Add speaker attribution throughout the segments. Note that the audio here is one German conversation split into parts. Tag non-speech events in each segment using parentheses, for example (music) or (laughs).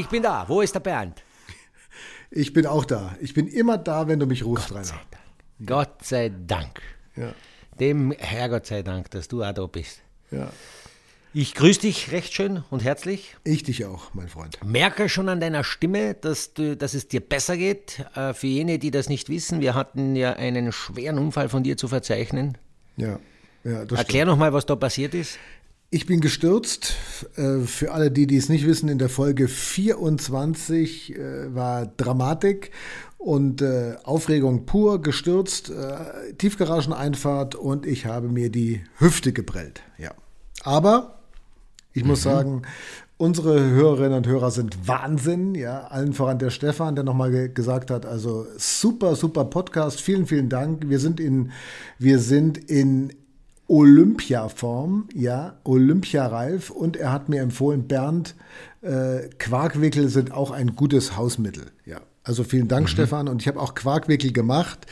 Speaker 1: Ich bin da. Wo ist der Bernd?
Speaker 2: Ich bin auch da. Ich bin immer da, wenn du mich rufst,
Speaker 1: Gott
Speaker 2: Rainer.
Speaker 1: sei Dank. Gott sei Dank.
Speaker 2: Ja,
Speaker 1: Dem Herrgott sei Dank, dass du auch da bist.
Speaker 2: ja.
Speaker 1: Ich grüße dich recht schön und herzlich.
Speaker 2: Ich dich auch, mein Freund.
Speaker 1: Merke schon an deiner Stimme, dass, du, dass es dir besser geht. Äh, Für jene, die das nicht wissen, wir hatten ja einen schweren Unfall von dir zu verzeichnen.
Speaker 2: Ja, ja das
Speaker 1: Erklär noch mal, was da passiert ist.
Speaker 2: Ich bin gestürzt. Äh, Für alle, die, es nicht wissen, in der Folge 24 äh, war Dramatik und äh, Aufregung pur, gestürzt, Tiefgarageneinfahrt und ich habe mir die Hüfte geprellt. Ja. Aber ich muss sagen, unsere Hörerinnen und Hörer sind Wahnsinn. Ja, allen voran der Stefan, der nochmal ge gesagt hat, also super, super Podcast. Vielen, vielen Dank. Wir sind in, wir sind in Olympiaform, ja, Olympiareif und er hat mir empfohlen, Bernd, äh, Quarkwickel sind auch ein gutes Hausmittel, ja. Also vielen Dank, Stefan, und ich habe auch Quarkwickel gemacht,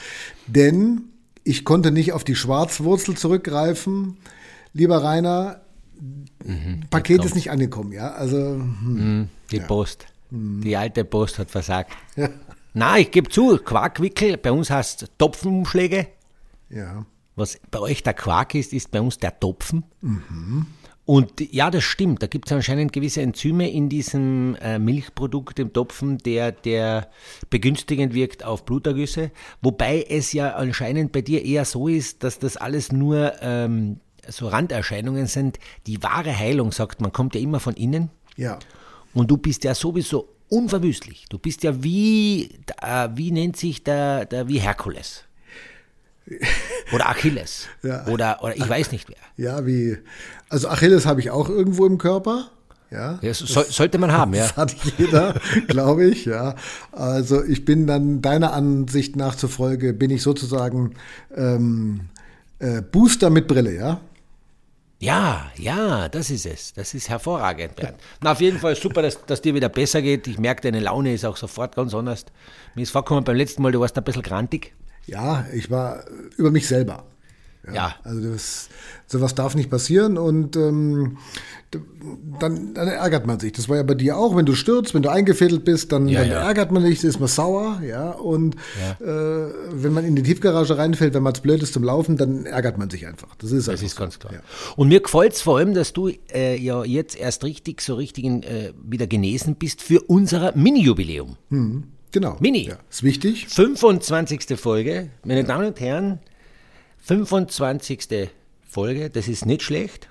Speaker 2: denn ich konnte nicht auf die Schwarzwurzel zurückgreifen. Lieber Rainer, Paket ist nicht angekommen, ja, also hm.
Speaker 1: Die Post. Die alte Post hat versagt. Na, ich gebe zu, Quarkwickel, bei uns heißt es Topfenumschläge.
Speaker 2: ja.
Speaker 1: Was bei euch der Quark ist, ist bei uns der Topfen. Und ja, das stimmt. Da gibt es anscheinend gewisse Enzyme in diesem äh, Milchprodukt, im Topfen, der, der begünstigend wirkt auf Blutergüsse. Wobei es ja anscheinend bei dir eher so ist, dass das alles nur ähm, so Randerscheinungen sind. Die wahre Heilung, sagt man, kommt ja immer von innen.
Speaker 2: Ja,
Speaker 1: Und du bist ja sowieso unverwüstlich. Du bist ja wie, äh, wie nennt sich der, der wie Herkules. Oder Achilles. (laughs)
Speaker 2: Ja.
Speaker 1: Oder, oder ich weiß nicht wer.
Speaker 2: ja, wie, also Achilles habe ich auch irgendwo im Körper, ja.
Speaker 1: Ja, so, soll, sollte man haben, ja.
Speaker 2: Das hat jeder, (laughs) glaube ich, ja. Also ich bin dann deiner Ansicht nach zufolge, bin ich sozusagen ähm, äh, Booster mit Brille, ja?
Speaker 1: Ja, ja, das ist es. Das ist hervorragend, Bernd. Na, auf jeden Fall super, dass, dass dir wieder besser geht. Ich merke, deine Laune ist auch sofort ganz anders. Mir ist vorgekommen beim letzten Mal, du warst ein bisschen grantig.
Speaker 2: Ja, ich war über mich selber.
Speaker 1: Ja.
Speaker 2: Also das, sowas darf nicht passieren und ähm, dann, dann ärgert man sich. Das war ja bei dir auch, wenn du stürzt, wenn du eingefädelt bist, dann,
Speaker 1: Ja,
Speaker 2: dann
Speaker 1: ja.
Speaker 2: ärgert man sich, ist man sauer, ja. Und Äh, wenn man in die Tiefgarage reinfällt, wenn man zu blöd ist zum Laufen, dann ärgert man sich einfach. Das ist
Speaker 1: Das ist
Speaker 2: so.
Speaker 1: ganz klar.
Speaker 2: Ja.
Speaker 1: Und mir gefällt es vor allem, dass du äh, ja jetzt erst richtig, so richtig äh, wieder genesen bist für unser Mini-Jubiläum.
Speaker 2: Genau.
Speaker 1: Mini.
Speaker 2: Ja, ist wichtig.
Speaker 1: 25. Folge, meine Damen und Herren, 25. Folge, das ist nicht schlecht.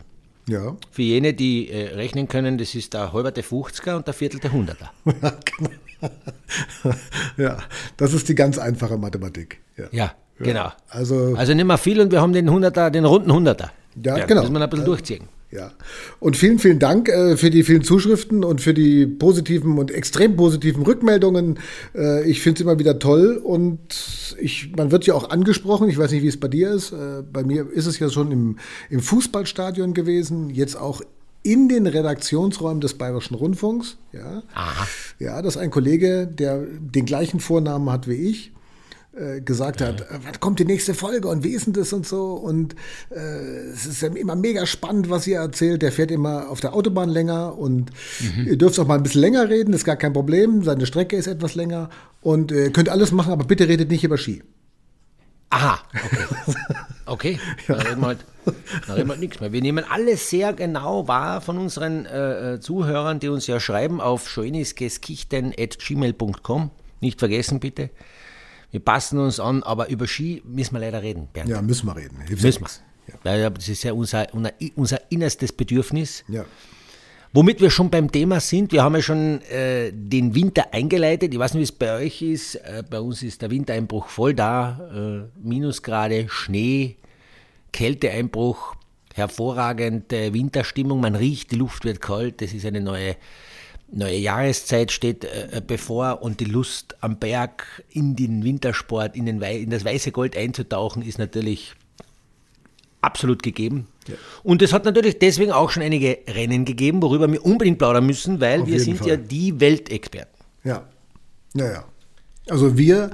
Speaker 2: Ja.
Speaker 1: Für jene, die äh, rechnen können, das ist der halberte 50er und der viertelte 100er. (laughs)
Speaker 2: ja, das ist die ganz einfache Mathematik. Ja.
Speaker 1: Ja, genau.
Speaker 2: Also,
Speaker 1: Also nicht mehr viel und wir haben den 100er, den runden 100er.
Speaker 2: Ja, genau.
Speaker 1: Müssen wir ein bisschen durchziehen.
Speaker 2: ja. Und vielen, vielen Dank äh, für die vielen Zuschriften und für die positiven und extrem positiven Rückmeldungen. Äh, ich finde es immer wieder toll und ich, man wird ja auch angesprochen. Ich weiß nicht, wie es bei dir ist. Äh, bei mir ist es ja schon im, im Fußballstadion gewesen, jetzt auch in den Redaktionsräumen des Bayerischen Rundfunks. Ja.
Speaker 1: Aha.
Speaker 2: Ja, dass ein Kollege, der den gleichen Vornamen hat wie ich, äh, gesagt hat, äh, wann kommt die nächste Folge und wie ist denn das und so und äh, es ist ja immer mega spannend, was ihr erzählt. Der fährt immer auf der Autobahn länger und ihr dürft auch mal ein bisschen länger reden, das ist gar kein Problem. Seine Strecke ist etwas länger und äh, könnt alles machen, aber bitte redet nicht über Ski.
Speaker 1: Aha, okay. (laughs) Okay, da reden wir halt, da reden wir halt nichts mehr. Wir nehmen alles sehr genau wahr von unseren äh, äh, Zuhörern, die uns ja schreiben auf schönisgeskichten.gmail.com. Nicht vergessen bitte. Wir passen uns an, aber über Ski müssen wir leider reden, Bernd.
Speaker 2: Ja, müssen wir reden. Hilft
Speaker 1: Müssen wir. Weil ja, das ist ja unser, unser, unser innerstes Bedürfnis.
Speaker 2: Ja.
Speaker 1: Womit wir schon beim Thema sind, wir haben ja schon äh, den Winter eingeleitet. Ich weiß nicht, wie es bei euch ist. Äh, bei uns ist der Wintereinbruch voll da. Äh, Minusgrade, Schnee, Kälteeinbruch, hervorragende Winterstimmung. Man riecht, die Luft wird kalt. Das ist eine neue, neue Jahreszeit steht äh, bevor und die Lust am Berg in den Wintersport, in, den Wei in das weiße Gold einzutauchen, ist natürlich absolut gegeben. Und es hat natürlich deswegen auch schon einige Rennen gegeben, worüber wir unbedingt plaudern müssen, weil
Speaker 2: Auf
Speaker 1: wir sind
Speaker 2: Fall.
Speaker 1: ja die Weltexperten.
Speaker 2: Ja. Ja, ja. Also wir,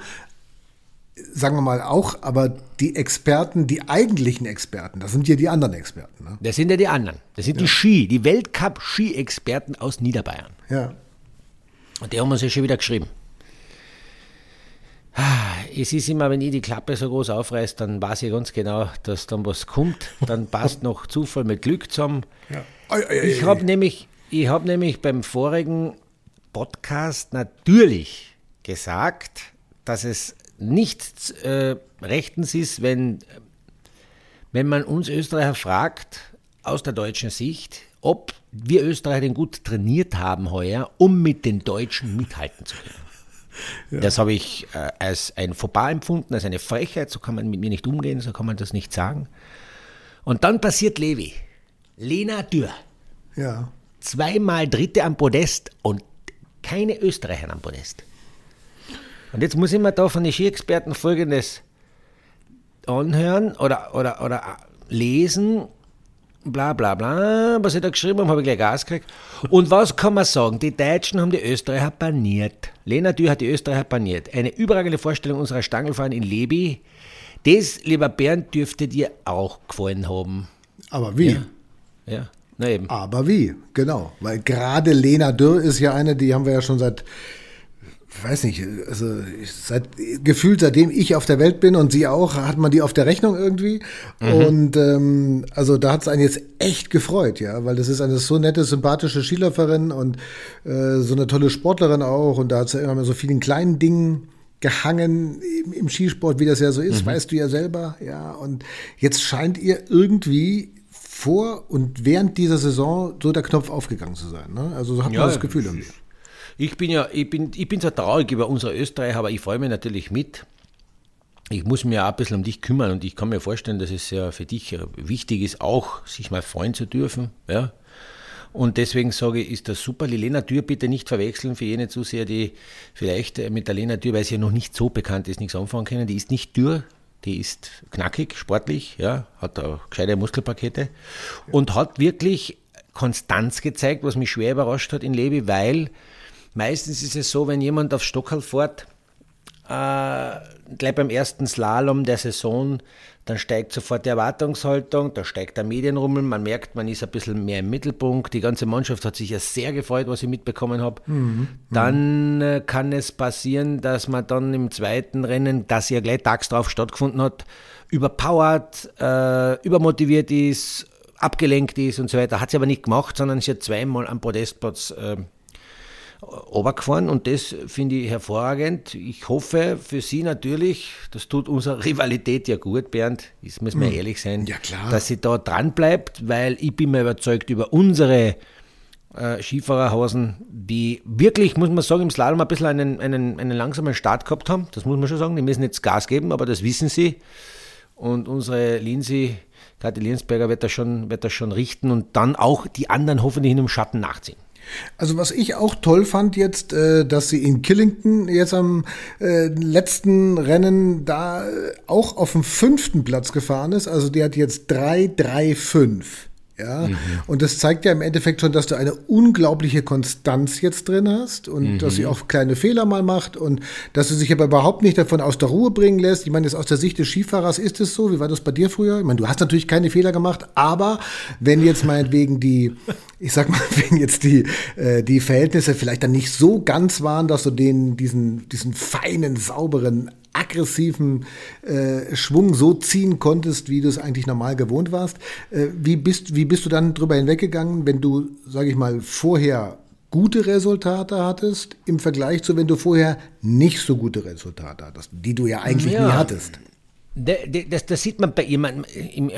Speaker 2: sagen wir mal auch, aber die Experten, die eigentlichen Experten, das sind ja die anderen Experten. Ne?
Speaker 1: Das sind ja die anderen. Das sind die Ski, die Weltcup-Ski-Experten aus Niederbayern.
Speaker 2: Ja.
Speaker 1: Und die haben uns ja schon wieder geschrieben. Es ist immer, wenn ich die Klappe so groß aufreiße, dann weiß ich ganz genau, dass dann was kommt. Dann (laughs) passt noch Zufall mit Glück zusammen. Ja. Ich habe nämlich, hab nämlich beim vorigen Podcast natürlich gesagt, dass es nicht äh, rechtens ist, wenn, wenn man uns Österreicher fragt, aus der deutschen Sicht, ob wir Österreicher den gut trainiert haben heuer, um mit den Deutschen mithalten zu können. Ja. Das habe ich äh, als ein Fauxpas empfunden, als eine Frechheit. So kann man mit mir nicht umgehen, so kann man das nicht sagen. Und dann passiert Levi. Lena Dürr.
Speaker 2: Ja.
Speaker 1: Zweimal Dritte am Podest und keine Österreicher am Podest. Und jetzt muss ich mir da von den Skiexperten Folgendes anhören oder, oder, oder lesen bla bla bla, was ich da geschrieben habe, habe ich gleich Gas gekriegt. Und was kann man sagen? Die Deutschen haben die Österreicher paniert. Lena Dürr hat die Österreicher paniert. Eine überragende Vorstellung unserer Stangelfahren in Lebi. Das, lieber Bernd, dürfte dir auch gefallen haben.
Speaker 2: Aber wie?
Speaker 1: Ja. ja. Na eben.
Speaker 2: Aber wie? Genau. Weil gerade Lena Dürr ist ja eine, die haben wir ja schon seit ich weiß nicht, also seit, gefühlt seitdem ich auf der Welt bin und sie auch, hat man die auf der Rechnung irgendwie. Mhm. Und ähm, also da hat es einen jetzt echt gefreut, ja, weil das ist eine so nette, sympathische Skiläuferin und äh, so eine tolle Sportlerin auch. Und da hat sie immer mit so vielen kleinen Dingen gehangen im, im, Skisport, wie das ja so ist, mhm. weißt du ja selber, ja. Und jetzt scheint ihr irgendwie vor und während dieser Saison so der Knopf aufgegangen zu sein. Ne? Also so hat man ja, das Gefühl irgendwie.
Speaker 1: Ich bin ja, ich bin, ich bin zwar traurig über unsere Österreicher, aber ich freue mich natürlich mit. Ich muss mir auch ein bisschen um dich kümmern und ich kann mir vorstellen, dass es ja für dich wichtig ist, auch sich mal freuen zu dürfen. Ja? Und deswegen sage ich, ist das super. Die Lena Tür bitte nicht verwechseln für jene Zuseher, die vielleicht mit der Lena Tür, weil sie ja noch nicht so bekannt ist, nichts anfangen können. Die ist nicht dürr, die ist knackig, sportlich, ja, hat auch gescheite Muskelpakete und hat wirklich Konstanz gezeigt, was mich schwer überrascht hat in Levi, weil Meistens ist es so, wenn jemand auf Stockerl fährt, äh, gleich beim ersten Slalom der Saison, dann steigt sofort die Erwartungshaltung, da steigt der Medienrummel, man merkt, man ist ein bisschen mehr im Mittelpunkt. Die ganze Mannschaft hat sich ja sehr gefreut, was ich mitbekommen habe. Mhm. Dann äh, kann es passieren, dass man dann im zweiten Rennen, das ja gleich tags drauf stattgefunden hat, überpowert, äh, übermotiviert ist, abgelenkt ist und so weiter. Hat sie aber nicht gemacht, sondern sie hat zweimal am Podestplatz äh, runtergefahren und das finde ich hervorragend. Ich hoffe für Sie natürlich, das tut unserer (laughs) Rivalität ja gut, Bernd, das müssen wir hm. ehrlich sein,
Speaker 2: ja,
Speaker 1: dass sie da dran bleibt, weil ich bin mir überzeugt über unsere äh, Skifahrerhausen, die wirklich, muss man sagen, im Slalom ein bisschen einen, einen, einen langsamen Start gehabt haben. Das muss man schon sagen. Die müssen jetzt Gas geben, aber das wissen sie. Und unsere Lindsay, Kathi Liensberger, wird das, schon, wird das schon richten und dann auch die anderen hoffentlich in dem Schatten nachziehen.
Speaker 2: Also was ich auch toll fand jetzt, äh, dass sie in Killington jetzt am äh, letzten Rennen da äh, auch auf dem fünften Platz gefahren ist. Also die hat jetzt 3-3-5. Ja, mhm. und das zeigt ja im Endeffekt schon, dass du eine unglaubliche Konstanz jetzt drin hast und mhm. dass sie auch kleine Fehler mal macht und dass sie sich aber überhaupt nicht davon aus der Ruhe bringen lässt. Ich meine, jetzt aus der Sicht des Skifahrers ist es so. Wie war das bei dir früher? Ich meine, du hast natürlich keine Fehler gemacht, aber wenn jetzt meinetwegen die, ich sag mal, (laughs) wenn jetzt die, äh, die Verhältnisse vielleicht dann nicht so ganz waren, dass du den, diesen, diesen feinen, sauberen aggressiven äh, Schwung so ziehen konntest, wie du es eigentlich normal gewohnt warst. Äh, wie, bist, wie bist du dann drüber hinweggegangen, wenn du, sage ich mal, vorher gute Resultate hattest, im Vergleich zu, wenn du vorher nicht so gute Resultate hattest, die du ja eigentlich ja. nie hattest?
Speaker 1: Das, das, sieht man bei jemandem,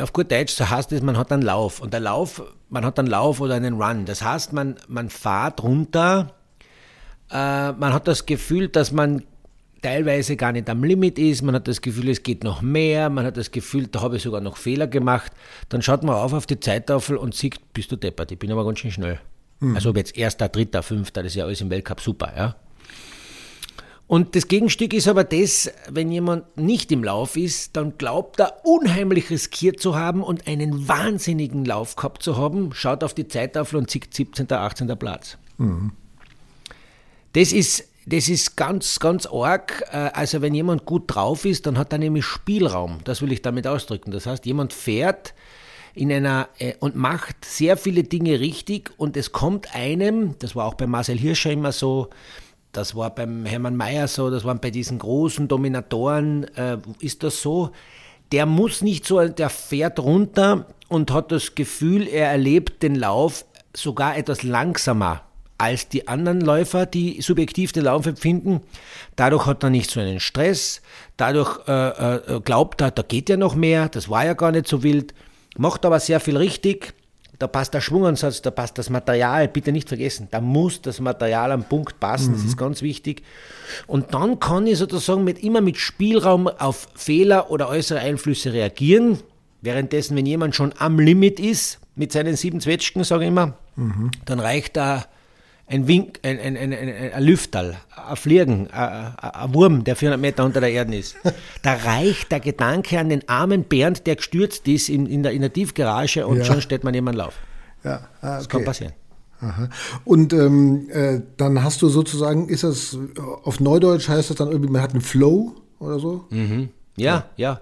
Speaker 1: auf gut Deutsch, so heißt es, man hat einen Lauf. Und der Lauf, man hat einen Lauf oder einen Run. Das heißt, man, man fährt runter, äh, man hat das Gefühl, dass man teilweise gar nicht am Limit ist, man hat das Gefühl, es geht noch mehr, man hat das Gefühl, da habe ich sogar noch Fehler gemacht, dann schaut man auf auf die Zeittafel und sieht, bist du deppert, ich bin aber ganz schön schnell. Mhm. Also ob jetzt Erster, Dritter, Fünfter, das ist ja alles im Weltcup super, ja. Und das Gegenstück ist aber das, wenn jemand nicht im Lauf ist, dann glaubt er unheimlich riskiert zu haben und einen wahnsinnigen Lauf gehabt zu haben, schaut auf die Zeittafel und sieht 17., 18. Platz. Mhm. Das ist das ist ganz, ganz arg. Äh, also wenn jemand gut drauf ist, dann hat er nämlich Spielraum. Das will ich damit ausdrücken. Das heißt, jemand fährt in einer äh, und macht sehr viele Dinge richtig und es kommt einem, das war auch bei Marcel Hirscher immer so, das war beim Hermann Mayer so, das waren bei diesen großen Dominatoren, äh, ist das so. Der muss nicht so, der fährt runter und hat das Gefühl, er erlebt den Lauf sogar etwas langsamer als die anderen Läufer, die subjektiv den Lauf empfinden. Dadurch hat er nicht so einen Stress, dadurch äh, äh, glaubt er, da geht ja noch mehr, das war ja gar nicht so wild, macht aber sehr viel richtig. Da passt der Schwungansatz, da passt das Material, bitte nicht vergessen, da muss das Material am Punkt passen, mhm. das ist ganz wichtig. Und dann kann ich sozusagen mit, immer mit Spielraum auf Fehler oder äußere Einflüsse reagieren. Währenddessen, wenn jemand schon am Limit ist, mit seinen sieben Zwetschgen, sage ich immer, mhm. dann reicht da ein Wink, ein, ein, ein, ein, Lüfterl, ein Fliegen, ein, ein Wurm, der 400 Meter unter der Erde ist. (laughs) Da reicht der Gedanke an den armen Bernd, der gestürzt ist in, in, der, in der Tiefgarage und ja. schon steht man jemand Lauf.
Speaker 2: Ja, ah, okay. Das kann passieren. Aha. Und ähm, äh, dann hast du sozusagen, ist das auf Neudeutsch heißt das dann irgendwie, man hat einen Flow oder so?
Speaker 1: Mhm. Ja, ja, ja.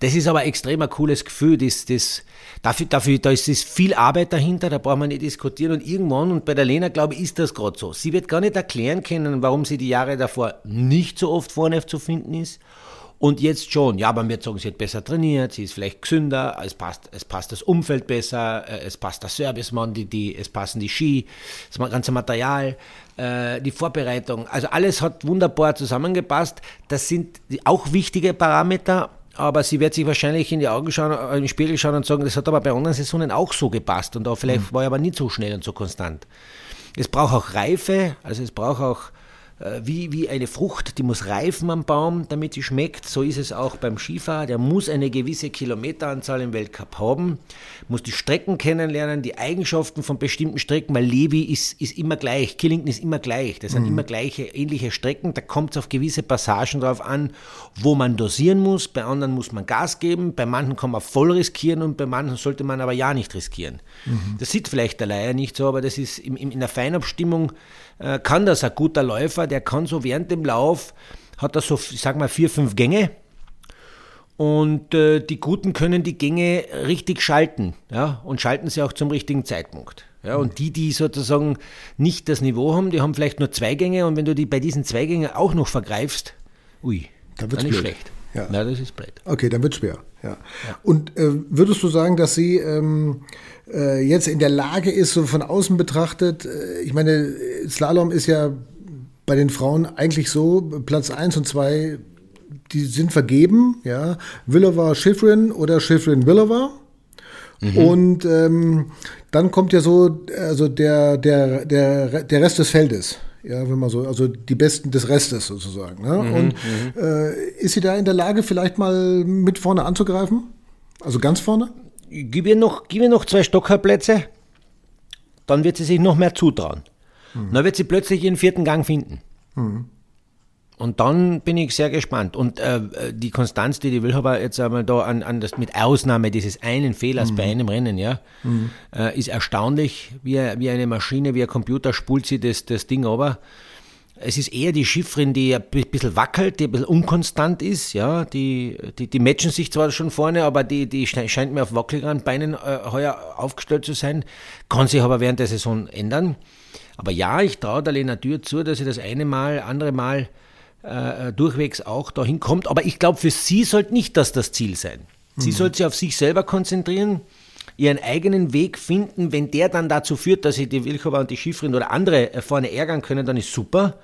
Speaker 1: Das ist aber extrem ein cooles Gefühl. Das, das, dafür, dafür, da ist, ist viel Arbeit dahinter, da braucht man nicht diskutieren. Und irgendwann, und bei der Lena, glaube ich, ist das gerade so. Sie wird gar nicht erklären können, warum sie die Jahre davor nicht so oft vorne zu finden ist und jetzt schon, ja, aber wir sagen, sie hat besser trainiert, sie ist vielleicht gesünder, es passt, es passt das Umfeld besser, äh, es passt der Servicemann, die, die, es passen die Ski, das ganze Material, äh, die Vorbereitung. Also alles hat wunderbar zusammengepasst. Das sind auch wichtige Parameter, aber sie wird sich wahrscheinlich in die Augen schauen, äh, in den Spiegel schauen und sagen, das hat aber bei anderen Saisonen auch so gepasst und da vielleicht mhm. war ich aber nicht so schnell und so konstant. Es braucht auch Reife, also es braucht auch wie, wie eine Frucht, die muss reifen am Baum, damit sie schmeckt. So ist es auch beim Skifahrer. Der muss eine gewisse Kilometeranzahl im Weltcup haben, muss die Strecken kennenlernen, die Eigenschaften von bestimmten Strecken, weil Levi ist, ist immer gleich, Killington ist immer gleich. Das sind mhm. immer gleiche, ähnliche Strecken. Da kommt es auf gewisse Passagen drauf an, wo man dosieren muss. Bei anderen muss man Gas geben, bei manchen kann man voll riskieren und bei manchen sollte man aber ja nicht riskieren. Mhm. Das sieht vielleicht der Laie nicht so, aber das ist in, in der Feinabstimmung äh, kann das ein guter Läufer, der kann so während dem Lauf, hat er so, ich sag mal, vier, fünf Gänge. Und äh, die Guten können die Gänge richtig schalten, ja, und schalten sie auch zum richtigen Zeitpunkt. Ja, und die, die sozusagen nicht das Niveau haben, die haben vielleicht nur zwei Gänge und wenn du die bei diesen zwei Gängen auch noch vergreifst, ui,
Speaker 2: dann, dann ist schlecht.
Speaker 1: Ja. Na, das ist blöd.
Speaker 2: Okay, dann wird schwer. Ja. ja. Und äh, würdest du sagen, dass sie ähm, äh, jetzt in der Lage ist, so von außen betrachtet, äh, ich meine, Slalom ist ja bei den Frauen eigentlich so, Platz 1 und 2, die sind vergeben, ja, Willova Schifrin oder Schifrin Willova. Mhm. Und ähm, dann kommt ja so also der, der, der, der Rest des Feldes. Ja, wenn man so, also die Besten des Restes sozusagen. Ne? Mhm, und mhm. äh, ist sie da in der Lage, vielleicht mal mit vorne anzugreifen? Also ganz vorne?
Speaker 1: gib ihr noch, gib ihr noch zwei Stockerplätze, dann wird sie sich noch mehr zutrauen. Mhm. Dann wird sie plötzlich ihren vierten Gang finden. Mhm. Und dann bin ich sehr gespannt. Und äh, die Konstanz, die die Wilhaber jetzt einmal da an, an das, mit Ausnahme dieses einen Fehlers mhm. bei einem Rennen, ja, mhm. äh, ist erstaunlich. Wie, wie eine Maschine, wie ein Computer spult sie das, das Ding aber. Es ist eher die Schiffrin, die ein bisschen wackelt, die ein bisschen unkonstant ist. Ja, die, die, die matchen sich zwar schon vorne, aber die, die scheint mir auf wackeligeren Beinen äh, heuer aufgestellt zu sein. Kann sich aber während der Saison ändern. Aber ja, ich traue der Lena Dürr zu, dass sie das eine Mal, andere Mal äh, durchwegs auch dahin kommt. Aber ich glaube, für sie sollte nicht das das Ziel sein. Sie mhm. sollte sich auf sich selber konzentrieren ihren eigenen Weg finden. Wenn der dann dazu führt, dass sie die Wilchowa und die Schifrin oder andere äh, vorne ärgern können, dann ist super.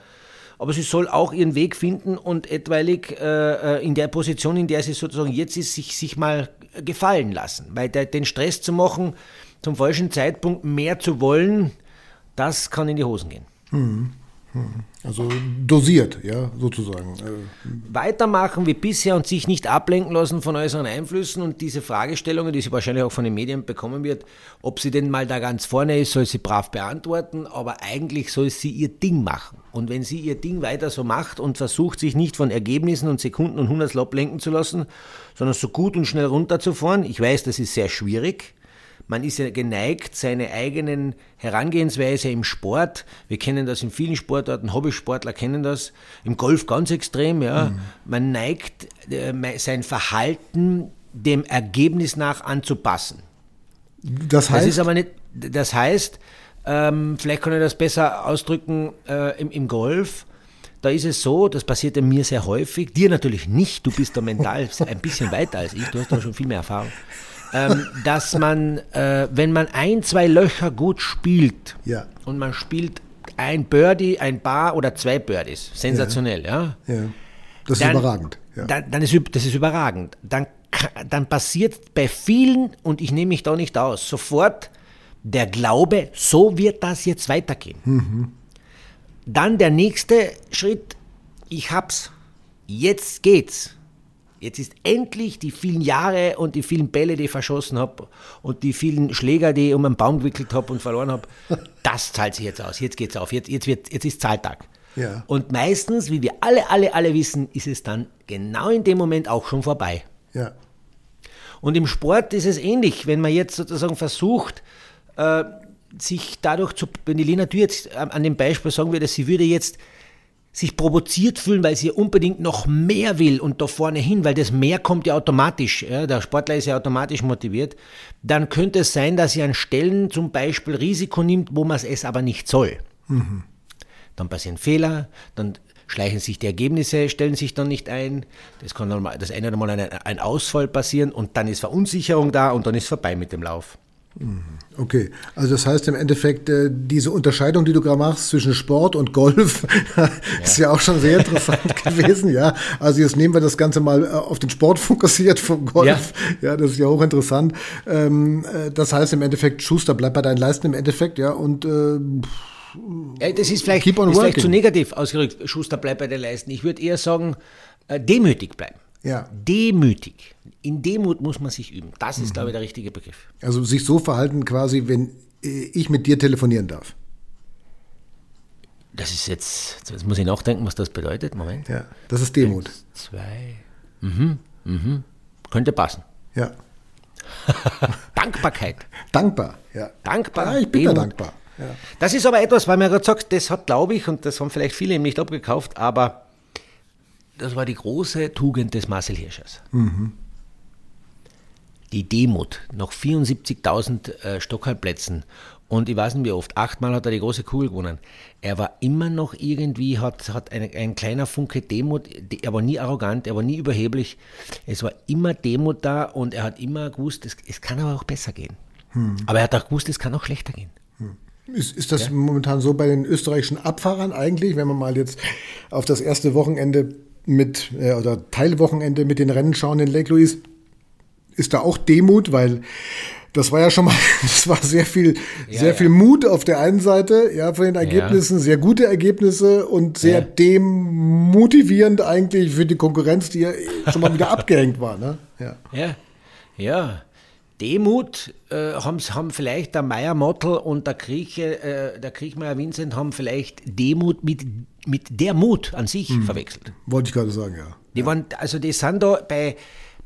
Speaker 1: Aber sie soll auch ihren Weg finden und etwaig äh, äh, in der Position, in der sie sozusagen jetzt ist, sich, sich mal gefallen lassen. Weil der, den Stress zu machen, zum falschen Zeitpunkt mehr zu wollen, das kann in die Hosen gehen. Mhm.
Speaker 2: Also dosiert, ja, sozusagen.
Speaker 1: Weitermachen wie bisher und sich nicht ablenken lassen von äußeren Einflüssen und diese Fragestellungen, die sie wahrscheinlich auch von den Medien bekommen wird, ob sie denn mal da ganz vorne ist, soll sie brav beantworten, aber eigentlich soll sie ihr Ding machen. Und wenn sie ihr Ding weiter so macht und versucht, sich nicht von Ergebnissen und Sekunden und Hundertstel ablenken zu lassen, sondern so gut und schnell runterzufahren, ich weiß, das ist sehr schwierig, man ist ja geneigt, seine eigenen Herangehensweise im Sport, wir kennen das in vielen Sportarten, Hobbysportler kennen das, im Golf ganz extrem, ja. Mhm. Man neigt, äh, sein Verhalten dem Ergebnis nach anzupassen. Das heißt? Das ist aber nicht, das heißt, ähm, vielleicht kann ich das besser ausdrücken äh, im, im Golf, da ist es so, das passiert mir sehr häufig, dir natürlich nicht, du bist da mental (laughs) ein bisschen weiter als ich, du hast da schon viel mehr Erfahrung, ähm, dass man, äh, wenn man ein, zwei Löcher gut spielt
Speaker 2: Ja.
Speaker 1: und man spielt ein Birdie, ein Bar oder zwei Birdies, sensationell, ja.
Speaker 2: Ja. Das ist
Speaker 1: Dann-
Speaker 2: überragend. Ja.
Speaker 1: Dann, dann ist, das ist überragend. Dann, dann passiert bei vielen, und ich nehme mich da nicht aus, sofort der Glaube, so wird das jetzt weitergehen. Dann der nächste Schritt, ich hab's, jetzt geht's. Jetzt ist endlich die vielen Jahre und die vielen Bälle, die ich verschossen habe und die vielen Schläger, die ich um einen Baum gewickelt habe und verloren habe, (laughs) das zahlt sich jetzt aus. Jetzt geht's auf. Jetzt, jetzt, wird, jetzt ist Zahltag.
Speaker 2: Ja.
Speaker 1: Und meistens, wie wir alle, alle, alle wissen, ist es dann genau in dem Moment auch schon vorbei.
Speaker 2: ja.
Speaker 1: Und im Sport ist es ähnlich, wenn man jetzt sozusagen versucht, äh, sich dadurch zu, wenn die Lena Dürr jetzt an an dem Beispiel sagen würde, sie würde jetzt sich provoziert fühlen, weil sie unbedingt noch mehr will und da vorne hin, weil das mehr kommt ja automatisch, ja, der Sportler ist ja automatisch motiviert, dann könnte es sein, dass sie an Stellen zum Beispiel Risiko nimmt, wo man es aber nicht soll. Dann passieren Fehler, dann schleichen sich die Ergebnisse, stellen sich dann nicht ein. Das kann dann mal, das eine oder mal ein, ein Ausfall passieren und dann ist Verunsicherung da und dann ist vorbei mit dem Lauf.
Speaker 2: Okay, also das heißt im Endeffekt, äh, diese Unterscheidung, die du gerade machst zwischen Sport und Golf, (laughs) ist ja auch schon sehr interessant (laughs) gewesen, ja. Also jetzt nehmen wir das Ganze mal äh, auf den Sport (laughs) fokussiert vom Golf. Ja, das ist ja hochinteressant. Ähm, äh, das heißt im Endeffekt, Schuster, bleib bei deinen Leisten im Endeffekt, ja, und
Speaker 1: Ja, das ist vielleicht, ist vielleicht zu negativ ausgedrückt. Schuster, bleib bei den Leisten. Ich würde eher sagen, demütig bleiben.
Speaker 2: ja,
Speaker 1: Demütig. In Demut muss man sich üben. Das ist, glaube ich, der richtige Begriff.
Speaker 2: also sich so verhalten quasi, wenn äh, ich mit dir telefonieren darf.
Speaker 1: Das ist jetzt, jetzt muss ich nachdenken, was das bedeutet. Moment.
Speaker 2: Ja, das ist Demut.
Speaker 1: Eins, zwei. Mhm, mhm. Könnte passen.
Speaker 2: Ja, (laughs)
Speaker 1: Dankbarkeit.
Speaker 2: dankbar. Ja,
Speaker 1: Dankbar.
Speaker 2: Ja, ich bin ja
Speaker 1: Demut.
Speaker 2: dankbar. Ja.
Speaker 1: Das ist aber etwas, weil man gerade sagt, das hat, glaube ich, und das haben vielleicht viele eben nicht abgekauft, aber das war die große Tugend des Marcel Hirschers. Die Demut, nach 74.000 äh, Stockhalbplätzen und ich weiß nicht wie oft, achtmal hat er die große Kugel gewonnen. Er war immer noch irgendwie, hat, hat ein, ein kleiner Funke Demut, er war nie arrogant, er war nie überheblich. Es war immer Demut da und er hat immer gewusst, es, es kann aber auch besser gehen. Aber er hat auch gewusst, es kann auch schlechter gehen.
Speaker 2: Ist, ist das momentan so bei den österreichischen Abfahrern eigentlich, wenn wir mal jetzt auf das erste Wochenende mit, äh, oder Teilwochenende mit den Rennen schauen in Lake Louise, ist da auch Demut, weil das war ja schon mal, (laughs) das war sehr viel,
Speaker 1: Ja,
Speaker 2: sehr
Speaker 1: ja.
Speaker 2: viel Mut auf der einen Seite, ja, von den Ergebnissen, sehr gute Ergebnisse und sehr
Speaker 1: Ja.
Speaker 2: demotivierend eigentlich für die Konkurrenz, die ja schon mal wieder (laughs) abgehängt war, ne? Ja.
Speaker 1: Ja, ja. Demut äh, haben, haben vielleicht der Meier Mottl und der Grieche, äh, der Kriechmeier Vincent haben vielleicht Demut mit, mit der Mut an sich verwechselt.
Speaker 2: Wollte ich gerade sagen, ja.
Speaker 1: Die waren, also die sind da bei,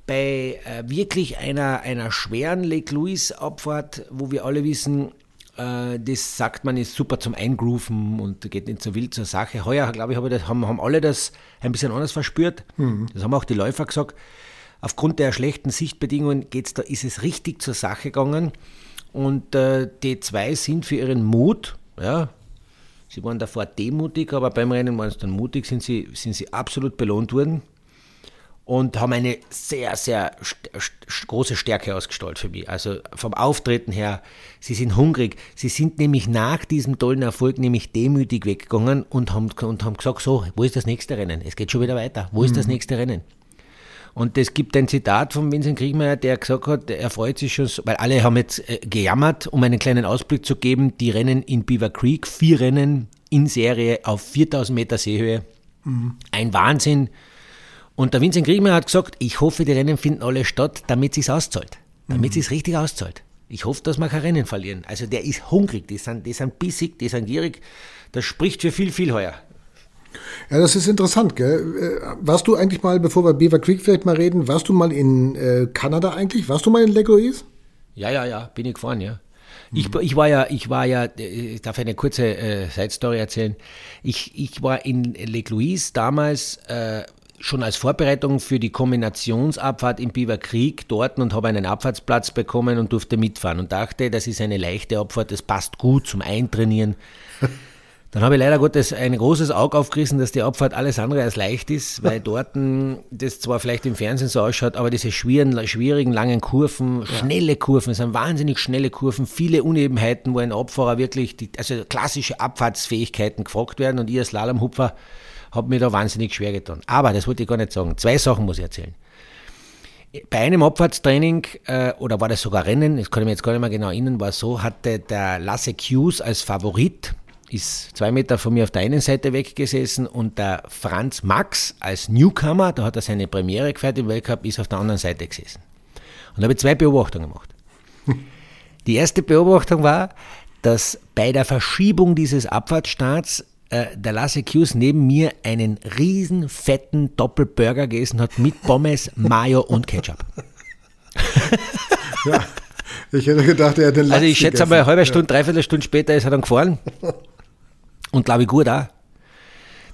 Speaker 1: bei äh, wirklich einer, einer schweren Lake Louise Abfahrt, wo wir alle wissen, äh, das sagt man ist super zum Eingrooven und geht nicht so wild zur Sache. Heuer, glaube ich, habe das, haben, haben alle das ein bisschen anders verspürt. Das haben auch die Läufer gesagt. Aufgrund der schlechten Sichtbedingungen geht's da, ist es richtig zur Sache gegangen. Und äh, die zwei sind für ihren Mut, ja, sie waren davor demutig, aber beim Rennen waren sie dann mutig, sind sie, sind sie absolut belohnt worden und haben eine sehr, sehr st st große Stärke ausgestrahlt für mich. Also vom Auftreten her, sie sind hungrig. Sie sind nämlich nach diesem tollen Erfolg nämlich demütig weggegangen und haben, und haben gesagt, so, wo ist das nächste Rennen? Es geht schon wieder weiter. Wo ist das nächste Rennen? Und es gibt ein Zitat von Vincent Kriegmeier, der gesagt hat, er freut sich schon, so- weil alle haben jetzt äh, gejammert, um einen kleinen Ausblick zu geben, die Rennen in Beaver Creek, vier Rennen in Serie auf 4000 Meter Seehöhe. Ein Wahnsinn. Und der Vincent Kriegmeier hat gesagt, ich hoffe, die Rennen finden alle statt, damit es auszahlt. Damit es richtig auszahlt. Ich hoffe, dass wir kein Rennen verlieren. Also der ist hungrig, die sind, die sind bissig, die sind gierig. Das spricht für viel, viel heuer.
Speaker 2: Ja, das ist interessant, gell? Äh, Warst du eigentlich mal, bevor wir Beaver Creek vielleicht mal reden, warst du mal in äh, Kanada eigentlich? Warst du mal in Lake Louise?
Speaker 1: Ja, ja, ja, bin ich gefahren, ja. Ich, ich war ja, ich war ja, äh, ich darf eine kurze äh, Side-Story erzählen. Ich, ich war in Lake Louise damals äh, schon als Vorbereitung für die Kombinationsabfahrt im Beaver Creek dort und habe einen Abfahrtsplatz bekommen und durfte mitfahren und dachte, das ist eine leichte Abfahrt, das passt gut zum Eintrainieren. (laughs) Dann habe ich leider Gottes ein großes Auge aufgerissen, dass die Abfahrt alles andere als leicht ist, weil (laughs) dort das zwar vielleicht im Fernsehen so ausschaut, aber diese schwierigen, schwierigen langen Kurven, ja. schnelle Kurven, es sind wahnsinnig schnelle Kurven, viele Unebenheiten, wo ein Abfahrer wirklich, die, also klassische Abfahrtsfähigkeiten gefragt werden und als Slalomhupfer habe mir da wahnsinnig schwer getan. Aber das wollte ich gar nicht sagen. Zwei Sachen muss ich erzählen. Bei einem Abfahrtstraining, äh, oder war das sogar Rennen, das kann ich mir jetzt gar nicht mehr genau erinnern, war so, hatte der Lasse Hughes als Favorit ist zwei Meter von mir auf der einen Seite weggesessen und der Franz Max als Newcomer, da hat er seine Premiere gefeiert im Weltcup, ist auf der anderen Seite gesessen. Und da habe ich zwei Beobachtungen gemacht. (laughs) Die erste Beobachtung war, dass bei der Verschiebung dieses Abfahrtsstarts äh, der Lasse Hughes neben mir einen riesen fetten Doppelburger gegessen hat mit Pommes, Mayo und Ketchup.
Speaker 2: ja, ich hätte gedacht, er hätte den
Speaker 1: Lachs Also ich schätze mal, eine halbe Stunde, dreiviertel Stunde später ist er dann gefahren. Und glaube ich gut auch.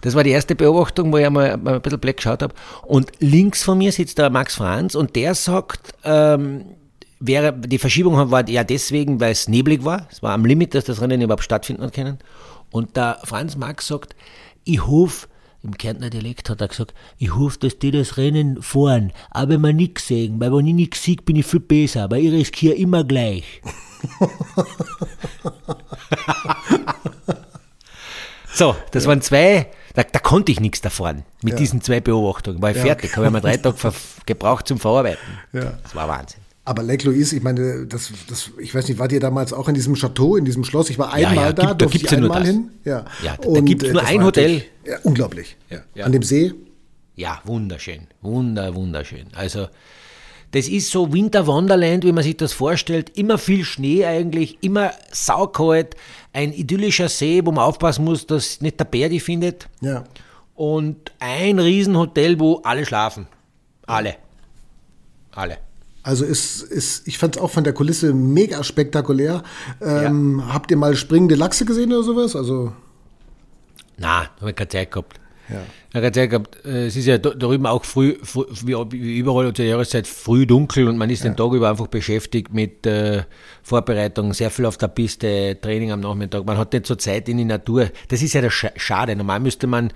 Speaker 1: Das war die erste Beobachtung, wo ich einmal ein bisschen black geschaut habe. Und links von mir sitzt der Max Franz und der sagt, ähm, wäre, die Verschiebung war ja deswegen, weil es neblig war. Es war am Limit, dass das Rennen überhaupt stattfinden hat können. Und der Franz Max sagt, ich hoffe, im Kärntner Dialekt hat er gesagt, ich hoffe, dass die das Rennen fahren, aber wenn wir nichts sehen, weil wenn ich nichts sehe, bin ich viel besser, weil ich riskiere immer gleich. (laughs) So, das ja. waren zwei, da, da, konnte ich nichts davon mit ja. diesen zwei Beobachtungen. War ich ja. fertig, habe ich mal drei Tage (laughs) gebraucht zum Verarbeiten. Ja. Das war Wahnsinn.
Speaker 2: Aber Lake Louise, ich meine, das, das, ich weiß nicht, wart ihr damals auch in diesem Chateau, in diesem Schloss? Ich war einmal ja, ja, da,
Speaker 1: gibt, da gibt es ja nur das. hin.
Speaker 2: Ja,
Speaker 1: ja da, da gibt es nur ein Hotel.
Speaker 2: Ja, unglaublich. An dem See?
Speaker 1: Ja, wunderschön. Wunder, wunderschön. Also, das ist so Winter Wonderland, wie man sich das vorstellt. Immer viel Schnee eigentlich, immer saukalt, ein idyllischer See, wo man aufpassen muss, dass nicht der Bär die findet.
Speaker 2: Ja.
Speaker 1: Und ein Riesenhotel, wo alle schlafen. Alle. Alle.
Speaker 2: Also ist, ist, ich fand es auch von der Kulisse mega spektakulär. Ähm, ja. Habt ihr mal springende Lachse gesehen oder sowas? Also
Speaker 1: Na, habe ich keine Zeit gehabt. Ja. Er hat gesagt, äh, es ist ja da drüben auch früh, früh wie überall zur Jahreszeit, früh dunkel und man ist ja. den Tag über einfach beschäftigt mit äh, Vorbereitung, sehr viel auf der Piste, Training am Nachmittag. Man hat nicht so Zeit in die Natur. Das ist ja das Schade. Normal müsste man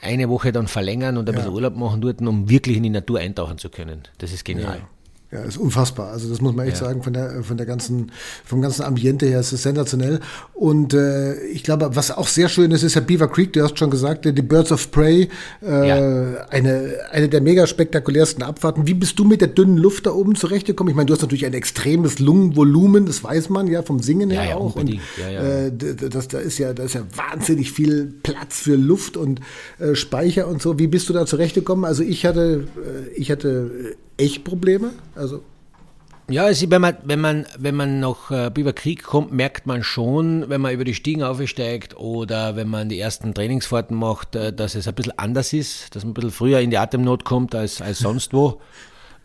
Speaker 1: eine Woche dann verlängern und ein ja. bisschen Urlaub machen dort, um wirklich in die Natur eintauchen zu können. Das ist genial. Ja.
Speaker 2: Ja, ist unfassbar. Also das muss man echt ja. sagen, von der, von der ganzen, vom ganzen Ambiente her ist es sensationell. Und äh, ich glaube, was auch sehr schön ist, ist ja Beaver Creek, du hast schon gesagt, die Birds of Prey, äh, ja. eine, eine der mega spektakulärsten Abfahrten. Wie bist du mit der dünnen Luft da oben zurechtgekommen? Ich meine, du hast natürlich ein extremes Lungenvolumen, das weiß man ja vom Singen ja, her auch. Und, äh, das, da ist ja, da ist ja wahnsinnig viel Platz für Luft und äh, Speicher und so. Wie bist du da zurechtgekommen? Also ich hatte, äh, ich hatte echt Probleme. Also
Speaker 1: ja, also wenn man, wenn man, wenn man nach äh, Biber Krieg kommt, merkt man schon, wenn man über die Stiegen aufsteigt oder wenn man die ersten Trainingsfahrten macht, äh, dass es ein bisschen anders ist, dass man ein bisschen früher in die Atemnot kommt als, als sonst wo.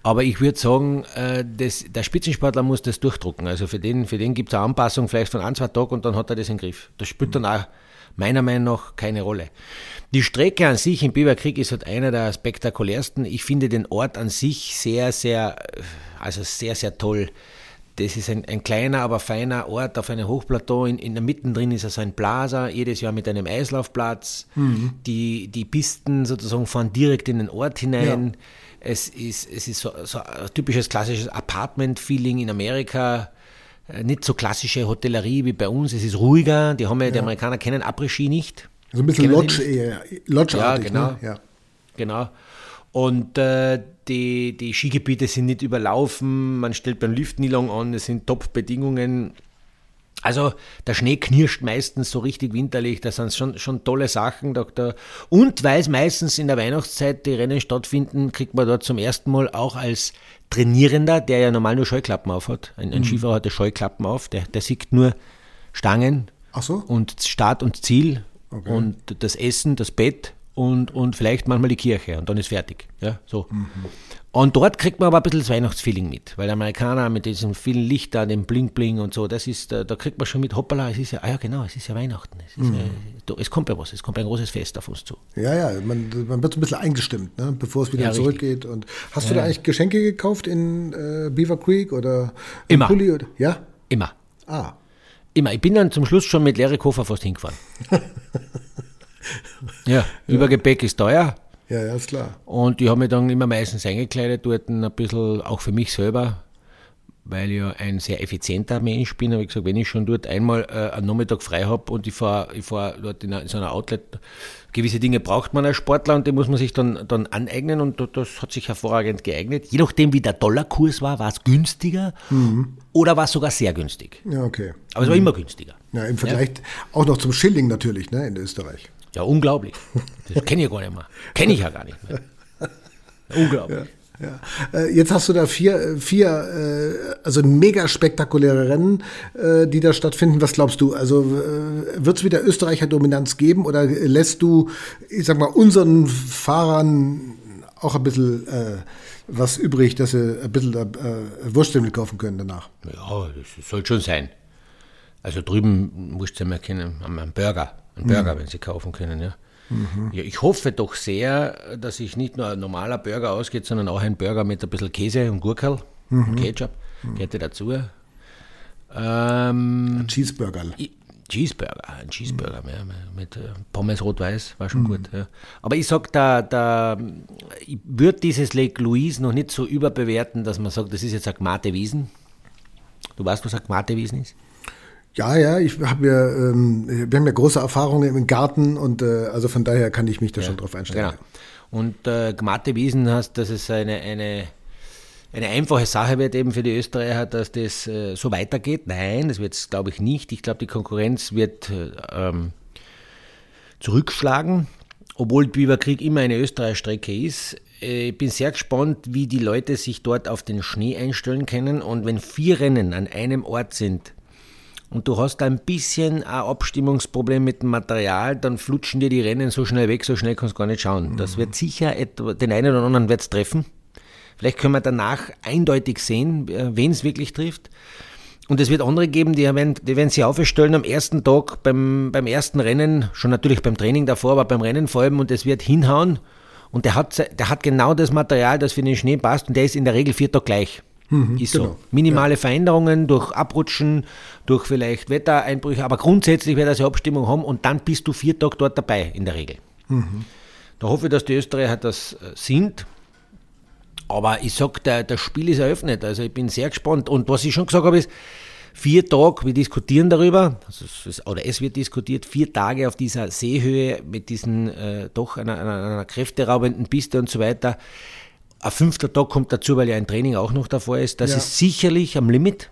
Speaker 1: Aber ich würde sagen, äh, das, der Spitzensportler muss das durchdrucken. Also für den, für den gibt es eine Anpassung vielleicht von ein, zwei Tagen und dann hat er das im Griff. Das spielt dann auch meiner Meinung nach keine Rolle. Die Strecke an sich im Biberkrieg ist halt einer der spektakulärsten. Ich finde den Ort an sich sehr, sehr, also sehr, sehr toll. Das ist ein, ein kleiner, aber feiner Ort auf einem Hochplateau. In, in der Mitte drin ist also ein Plaza, jedes Jahr mit einem Eislaufplatz. Mhm. Die, die Pisten sozusagen fahren direkt in den Ort hinein. Ja. Es ist, es ist so, so ein typisches klassisches Apartment-Feeling in Amerika nicht so klassische Hotellerie wie bei uns. Es ist ruhiger. Die haben ja, die Amerikaner kennen Après-Ski nicht.
Speaker 2: So ein bisschen Lodge, eher, Lodge
Speaker 1: Ja, genau. Ne? Ja. Genau. Und äh, die, die Skigebiete sind nicht überlaufen, man stellt beim Lift nie lang an, es sind Top-Bedingungen. Also der Schnee knirscht meistens so richtig winterlich, das sind schon, schon tolle Sachen. Dr. Und weil es meistens in der Weihnachtszeit die Rennen stattfinden, kriegt man dort zum ersten Mal auch als Trainierender, der ja normal nur Scheuklappen auf hat. Ein, ein mhm. Skifahrer hat Scheuklappen auf, der, der sieht nur Stangen
Speaker 2: so.
Speaker 1: und Start und Ziel okay. und das Essen, das Bett und, und vielleicht manchmal die Kirche und dann ist fertig. Ja, so. Mhm. Und dort kriegt man aber ein bisschen das Weihnachtsfeeling mit, weil Amerikaner mit diesen vielen Lichtern, dem Bling-Bling und so, das ist, da, da, kriegt man schon mit, hoppala, es ist ja, ah ja genau, es ist ja Weihnachten. Es, mhm. ja, es kommt ja was, es kommt ein großes Fest auf uns zu.
Speaker 2: Ja, ja, man, man wird so ein bisschen eingestimmt, ne, bevor es wieder ja, zurückgeht. Und hast ja. du da eigentlich Geschenke gekauft in äh, Beaver Creek oder
Speaker 1: Immer.
Speaker 2: Pulli? Oder? Ja?
Speaker 1: Immer.
Speaker 2: Ah.
Speaker 1: Immer. Ich bin dann zum Schluss schon mit leere Koffer fast hingefahren. (laughs) ja, Übergepäck ist teuer.
Speaker 2: Ja, ja, ist klar.
Speaker 1: Und ich habe mich dann immer meistens eingekleidet dort, ein bisschen auch für mich selber, weil ich ja ein sehr effizienter Mensch bin. habe ich gesagt, wenn ich schon dort einmal äh, einen Nachmittag frei habe und ich fahre ich fahr dort in, in so einer Outlet, gewisse Dinge braucht man als Sportler und die muss man sich dann, dann aneignen und das hat sich hervorragend geeignet. Je nachdem, wie der Dollarkurs war, war es günstiger mhm. oder war es sogar sehr günstig.
Speaker 2: Ja, okay.
Speaker 1: Aber es war immer günstiger.
Speaker 2: Ja, im Vergleich ja. auch noch zum Schilling natürlich, ne, in Österreich.
Speaker 1: Ja, unglaublich. Das kenne ich gar nicht mehr. Kenne ich ja gar nicht mehr. (laughs) Unglaublich.
Speaker 2: Ja. Äh, jetzt hast du da vier, vier äh, also mega spektakuläre Rennen, äh, die da stattfinden. Was glaubst du? Also wird es wieder Österreicher Dominanz geben oder lässt du, ich sag mal, unseren Fahrern auch ein bisschen was übrig, dass sie ein bisschen äh, Wurststemmel kaufen können danach?
Speaker 1: Ja, das soll schon sein. Also drüben musst du ja mal kennen, einen Burger, einen Burger, mhm. wenn sie kaufen können, ja. Mhm. Ja, ich hoffe doch sehr, dass sich nicht nur ein normaler Burger ausgeht, sondern auch ein Burger mit ein bisschen Käse und Gurkel mhm. und Ketchup. Mhm. Geht dazu. Ähm,
Speaker 2: ein Cheeseburger.
Speaker 1: Cheeseburger, ein Cheeseburger mhm. ja, mit äh, Pommes rot-weiß, war schon mhm. gut. Ja. Aber ich sage, da, da, ich würde dieses Lake Louise noch nicht so überbewerten, dass man sagt, das ist jetzt ein Gmate Wiesen. Du weißt, was ein Gmate Wiesen ist?
Speaker 2: Ja, ja, ich habe ja, ähm, wir haben ja große Erfahrungen im Garten und äh, also von daher kann ich mich da ja, schon drauf einstellen. Genau.
Speaker 1: Und äh, Gmatte Wiesen hast, dass es eine, eine, eine einfache Sache wird eben für die Österreicher, dass das äh, so weitergeht. Nein, das wird es glaube ich nicht. Ich glaube, die Konkurrenz wird äh, ähm, zurückschlagen, obwohl Biberkrieg immer eine Österreich-Strecke ist. Äh, ich bin sehr gespannt, wie die Leute sich dort auf den Schnee einstellen können. Und wenn vier Rennen an einem Ort sind, und du hast ein bisschen ein Abstimmungsproblem mit dem Material, dann flutschen dir die Rennen so schnell weg, so schnell kannst du gar nicht schauen. Das wird sicher etwa, den einen oder anderen wird's treffen. Vielleicht können wir danach eindeutig sehen, äh, wen es wirklich trifft. Und es wird andere geben, die werden, die werden sich aufstellen am ersten Tag beim, beim ersten Rennen, schon natürlich beim Training davor, aber beim Rennen vor allem und es wird hinhauen. Und der hat, der hat genau das Material, das für den Schnee passt und der ist in der Regel vier Tage gleich. Mhm, ist genau. so. Minimale ja. Veränderungen durch Abrutschen, durch vielleicht Wettereinbrüche, aber grundsätzlich wird das eine Abstimmung haben und dann bist du vier Tage dort dabei in der Regel. Mhm. Da hoffe ich, dass die Österreicher das äh, sind. Aber ich sage, das Spiel ist eröffnet. Also ich bin sehr gespannt. Und was ich schon gesagt habe, ist, vier Tage, wir diskutieren darüber, also es, oder es wird diskutiert, vier Tage auf dieser Seehöhe mit diesen äh, doch einer, einer, einer kräfteraubenden Piste und so weiter. Ein fünfter Tag kommt dazu, weil ja ein Training auch noch davor ist. Das ja. ist sicherlich am Limit.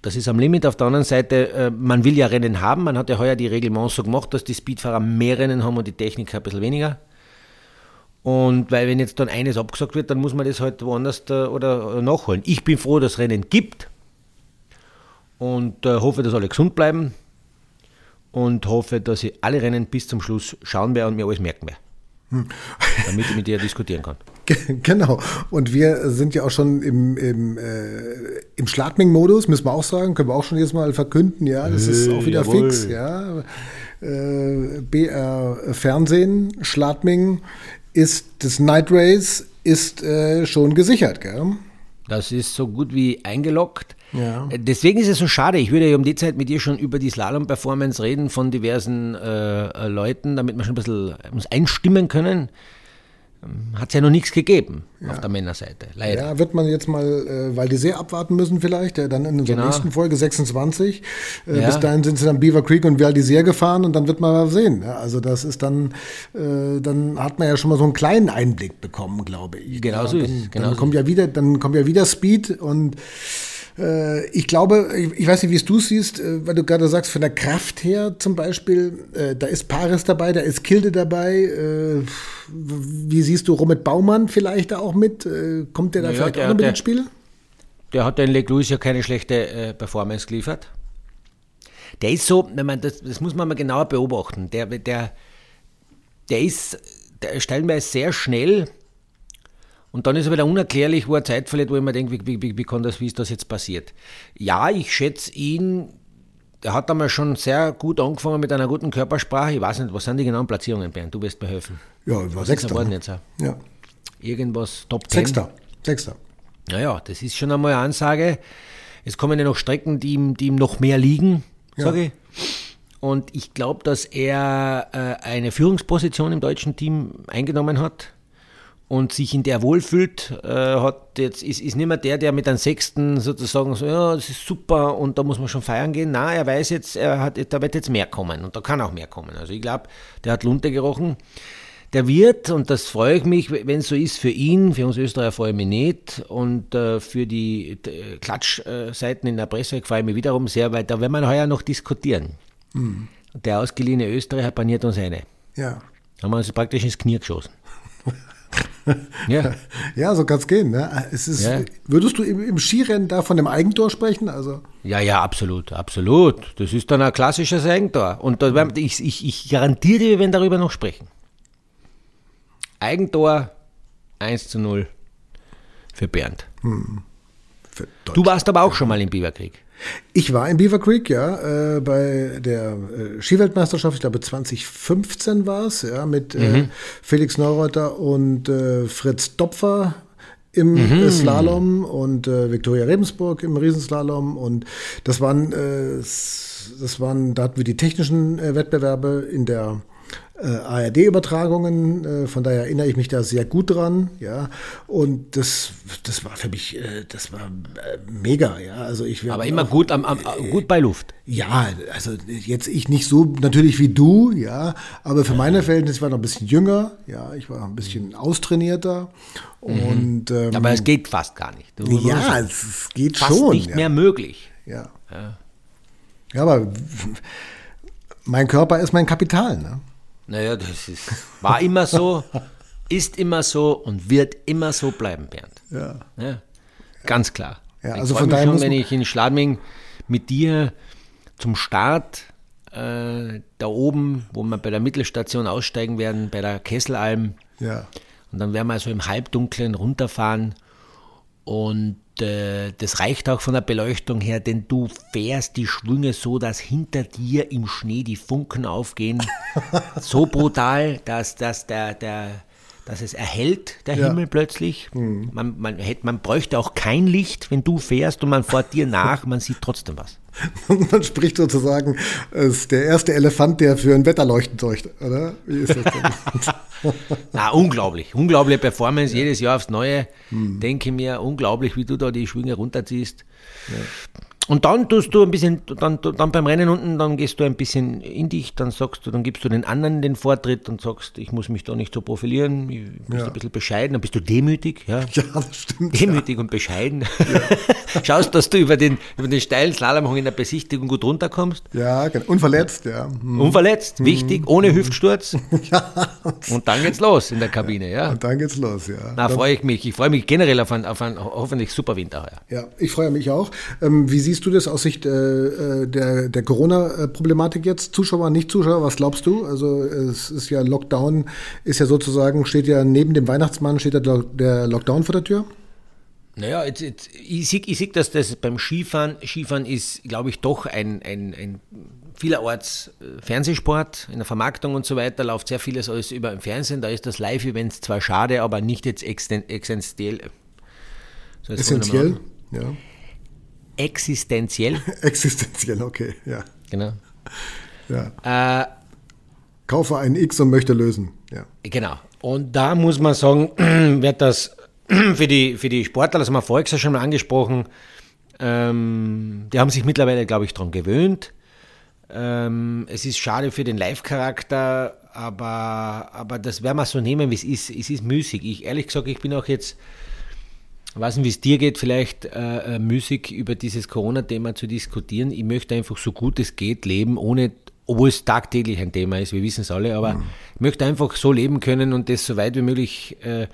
Speaker 1: Das ist am Limit. Auf der anderen Seite, äh, man will ja Rennen haben. Man hat ja heuer die Reglements so gemacht, dass die Speedfahrer mehr Rennen haben und die Techniker ein bisschen weniger. Und weil wenn jetzt dann eines abgesagt wird, dann muss man das halt woanders oder nachholen. Ich bin froh, dass es Rennen gibt und äh, hoffe, dass alle gesund bleiben und hoffe, dass ich alle Rennen bis zum Schluss schauen werde und mir alles merken werde. Hm. Damit ich mit dir diskutieren kann. (laughs)
Speaker 2: Genau. Und wir sind ja auch schon im, im, äh, im Schladming-Modus, müssen wir auch sagen, können wir auch schon jetzt mal verkünden, ja, das ist auch wieder jawohl. fix, ja. Äh, BR Fernsehen, Schladming ist das Night Race ist äh, schon gesichert, gell?
Speaker 1: Das ist so gut wie eingeloggt. Ja. Äh, deswegen ist es so schade. Ich würde ja um die Zeit mit dir schon über die Slalom-Performance reden von diversen äh, äh Leuten, damit wir schon ein bisschen uns einstimmen können. Ähm, Hat es ja noch nichts gegeben ja. auf der Männerseite,
Speaker 2: leider. Ja, wird man jetzt mal äh, weil die sehr abwarten müssen vielleicht, ja, dann in unserer genau. nächsten Folge 26. Äh, ja. Bis dahin sind sie dann Beaver Creek und Val d'Isère gefahren und dann wird man mal sehen. Ja, also das ist dann, äh, dann hat man ja schon mal so einen kleinen Einblick bekommen, glaube ich.
Speaker 1: Genau so ist
Speaker 2: Genau dann kommt ja wieder, dann kommt ja wieder Speed und äh, ich glaube, ich weiß nicht, wie es du siehst, äh, weil du gerade sagst, von der Kraft her zum Beispiel, äh, da ist Paris dabei, da ist Kilde dabei. Wie siehst du Romit Baumann vielleicht da auch mit? Kommt der da naja, vielleicht der, auch noch mit ins Spiel?
Speaker 1: Der hat den Leg Louis ja keine schlechte Performance geliefert. Der ist so, wenn man das, das muss man mal genauer beobachten. Der, der, der ist der stellenweise sehr schnell und dann ist er wieder unerklärlich, wo er Zeit verliert, wo ich mir denke, wie, wie, wie, kann das, wie ist das jetzt passiert? Ja, ich schätze ihn, er hat einmal schon sehr gut angefangen mit einer guten Körpersprache. Ich weiß nicht, was sind die genauen Platzierungen, Bernd? Du wirst mir helfen.
Speaker 2: Ja, war was Sechster.
Speaker 1: Ist jetzt?
Speaker 2: Ja.
Speaker 1: Irgendwas Top 10?
Speaker 2: Sechster. Sechster.
Speaker 1: Naja, das ist schon einmal eine Ansage. Es kommen ja noch Strecken, die ihm, die ihm noch mehr liegen. sage ich. Und ich glaube, dass er äh, eine Führungsposition im deutschen Team eingenommen hat und sich in der wohlfühlt, äh, hat jetzt, ist, ist nicht mehr der, der mit einem Sechsten sozusagen so, ja, das ist super und da muss man schon feiern gehen. Nein, er weiß jetzt, er hat, da wird jetzt mehr kommen und da kann auch mehr kommen. Also ich glaube, der hat Lunte gerochen. Der wird, und das freue ich mich, wenn es so ist, für ihn, für uns Österreicher freue ich mich nicht und äh, für die Klatschseiten in der Presse freue ich mich wiederum sehr, weil da werden wir heuer noch diskutieren. Mhm. Der ausgeliehene Österreicher paniert uns eine.
Speaker 2: Ja.
Speaker 1: Haben wir uns praktisch ins Knie geschossen.
Speaker 2: Ja. (laughs) ja, so kann es gehen. Ne? Es ist, ja. Würdest du im, im, Skirennen da von dem Eigentor sprechen? Also?
Speaker 1: Ja, ja, absolut, absolut. Das ist dann ein klassisches Eigentor. Und da, ich, ich, ich garantiere, wir werden darüber noch sprechen. Eigentor 1 zu 0 für Bernd. Hm. Für du warst aber auch schon mal im Biberkrieg.
Speaker 2: Ich war in Beaver Creek, ja, äh, bei der äh, Skiweltmeisterschaft, ich glaube 2015 war es, ja, mit äh, mhm. äh, Felix Neureuter und äh, Fritz Dopfer im mhm. Slalom und äh, Viktoria Rebensburg im Riesenslalom und das waren, das waren, da hatten wir die technischen Wettbewerbe in der äh, ARD-Übertragungen, äh, von daher erinnere ich mich da sehr gut dran, ja. Und das, das war für mich, äh, das war äh, mega, ja. Also ich
Speaker 1: Aber immer auch, gut am, am äh, gut bei Luft.
Speaker 2: Ja, also jetzt ich nicht so natürlich wie du, ja, aber für meine Verhältnisse war noch ein bisschen jünger, ja, ich war ein bisschen austrainierter mhm. und ähm,
Speaker 1: aber es geht fast gar nicht.
Speaker 2: Du, ja, es, es, geht
Speaker 1: fast
Speaker 2: schon.
Speaker 1: nicht ja. mehr möglich.
Speaker 2: Ja. ja. Ja, aber mein Körper ist mein Kapital, ne?
Speaker 1: Naja, das ist, war immer so, ist immer so und wird immer so bleiben, Bernd.
Speaker 2: Ja.
Speaker 1: ja ganz klar.
Speaker 2: Ja, also ich von daher
Speaker 1: schon, wenn ich in Schladming mit dir zum Start äh, da oben, wo wir bei der Mittelstation aussteigen werden, bei der Kesselalm.
Speaker 2: Ja.
Speaker 1: Und dann werden wir so im Halbdunklen runterfahren und äh, das reicht auch von der Beleuchtung her, denn du fährst die Schwünge so, dass hinter dir im Schnee die Funken aufgehen. (laughs) so brutal, dass, dass, der, der, dass es erhellt, der ja. Himmel plötzlich. Mhm. Man, man, hätte, man bräuchte auch kein Licht, wenn du fährst und man fährt dir nach, man sieht trotzdem was. (laughs)
Speaker 2: man spricht sozusagen, es ist der erste Elefant, der für ein Wetterleuchten sorgt, oder? Wie ist das
Speaker 1: denn? (laughs) Na, unglaublich. Unglaubliche Performance, ja. jedes Jahr aufs Neue. Hm. Denke mir, unglaublich, wie du da die Schwinge runterziehst. Ja. Und dann tust du ein bisschen, dann, dann beim Rennen unten, dann gehst du ein bisschen in dich, dann sagst du, dann gibst du den anderen den Vortritt und sagst, ich muss mich da nicht so profilieren, ich bist ja. ein bisschen bescheiden, dann bist du demütig. Ja, (laughs)
Speaker 2: ja das stimmt.
Speaker 1: Demütig ja. und bescheiden. Ja. (laughs) Schaust, dass du über den, über den steilen Slalomhang in der Besichtigung gut runterkommst.
Speaker 2: Ja, genau. Unverletzt, ja.
Speaker 1: Hm. Unverletzt, hm. wichtig, ohne hm. Hüftsturz. (laughs) ja. Und dann geht's los in der Kabine, ja.
Speaker 2: Und dann geht's los, ja.
Speaker 1: Na, freue ich mich. Ich freue mich generell auf einen, auf einen hoffentlich super Winter heuer.
Speaker 2: Ja, ich freue mich auch. Ähm, wie siehst siehst du das aus Sicht äh, äh, der, der Corona-Problematik jetzt? Zuschauer, nicht Zuschauer, was glaubst du? Also es ist ja Lockdown, ist ja sozusagen, steht ja neben dem Weihnachtsmann, steht ja der Lockdown vor der Tür?
Speaker 1: Naja, jetzt, jetzt, ich sehe, ich seh, dass das beim Skifahren, Skifahren ist, glaube ich, doch ein, ein, ein vielerorts äh, Fernsehsport, in der Vermarktung und so weiter läuft sehr vieles alles über im Fernsehen. Da ist das Live-Event zwar schade, aber nicht jetzt existenziell.
Speaker 2: So Essentiell, ja
Speaker 1: existenziell. (laughs)
Speaker 2: existenziell, okay, ja.
Speaker 1: Genau.
Speaker 2: Ja. Äh, Kaufe einen X und möchte lösen. Ja.
Speaker 1: Genau. Und da muss man sagen, (clears throat) wird das (clears throat) für die, für die Sportler, das haben wir vorher schon mal angesprochen, ähm, die haben sich mittlerweile, glaube ich, daran gewöhnt. Ähm, es ist schade für den Live-Charakter, aber, aber das werden wir so nehmen, wie es ist. Es ist müßig. Ich, ehrlich gesagt, ich bin auch jetzt ich weiß nicht, wie es dir geht, vielleicht äh, äh, müßig über dieses Corona-Thema zu diskutieren. Ich möchte einfach so gut es geht leben, ohne, obwohl es tagtäglich ein Thema ist, wir wissen es alle, aber mhm. ich möchte einfach so leben können und das so weit wie möglich äh,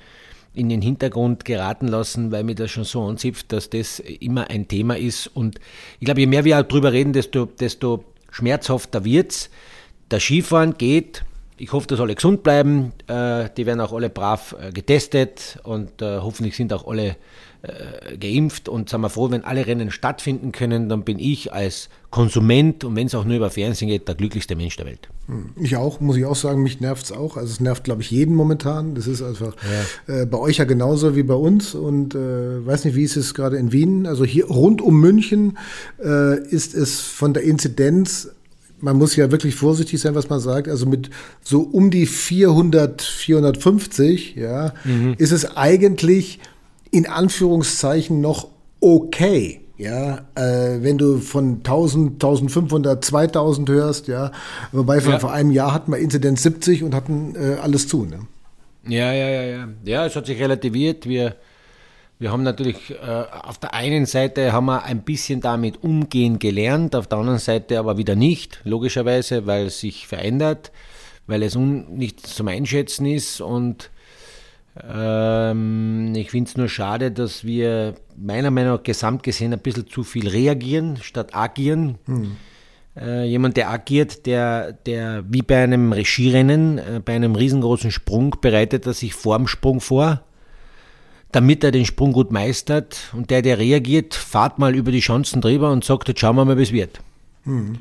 Speaker 1: in den Hintergrund geraten lassen, weil mir das schon so anzipft, dass das immer ein Thema ist. Und ich glaube, je mehr wir darüber reden, desto, desto schmerzhafter wird es. Der Skifahren geht ich hoffe, dass alle gesund bleiben. Äh, die werden auch alle brav äh, getestet und äh, hoffentlich sind auch alle geimpft und sind wir froh, wenn alle Rennen stattfinden können, dann bin ich als Konsument und wenn es auch nur über Fernsehen geht, der glücklichste Mensch der Welt.
Speaker 2: Hm, ich auch, muss ich auch sagen, mich nervt es auch. Also es nervt, glaube ich, jeden momentan. Das ist einfach ja. äh, bei euch ja genauso wie bei uns. Und äh, weiß nicht, wie ist es gerade in Wien? Also hier rund um München äh, ist es von der Inzidenz man muss ja wirklich vorsichtig sein, was man sagt. Also mit so um die 400, 450, ja, mhm. ist es eigentlich in Anführungszeichen noch okay. Ja, äh, wenn du von 1000, 1500, 2000 hörst, ja, wobei ja. vor einem Jahr hatten wir Inzidenz 70 und hatten äh, alles zu. Ne?
Speaker 1: Ja, ja, ja, ja. Ja, es hat sich relativiert. Wir, wir haben natürlich äh, auf der einen Seite haben wir ein bisschen damit umgehen gelernt, auf der anderen Seite aber wieder nicht, logischerweise, weil es sich verändert, weil es nicht zum Einschätzen ist und ähm, ich finde es nur schade, dass wir meiner Meinung nach gesamt gesehen ein bisschen zu viel reagieren statt agieren. Hm. Äh, jemand, der agiert, der, der wie bei einem Regirennen, äh, bei einem riesengroßen Sprung, bereitet er sich vor dem Sprung vor, damit er den Sprung gut meistert. Und der, der reagiert, fahrt mal über die Chancen drüber und sagt, jetzt schauen wir mal, wie es wird. Hm.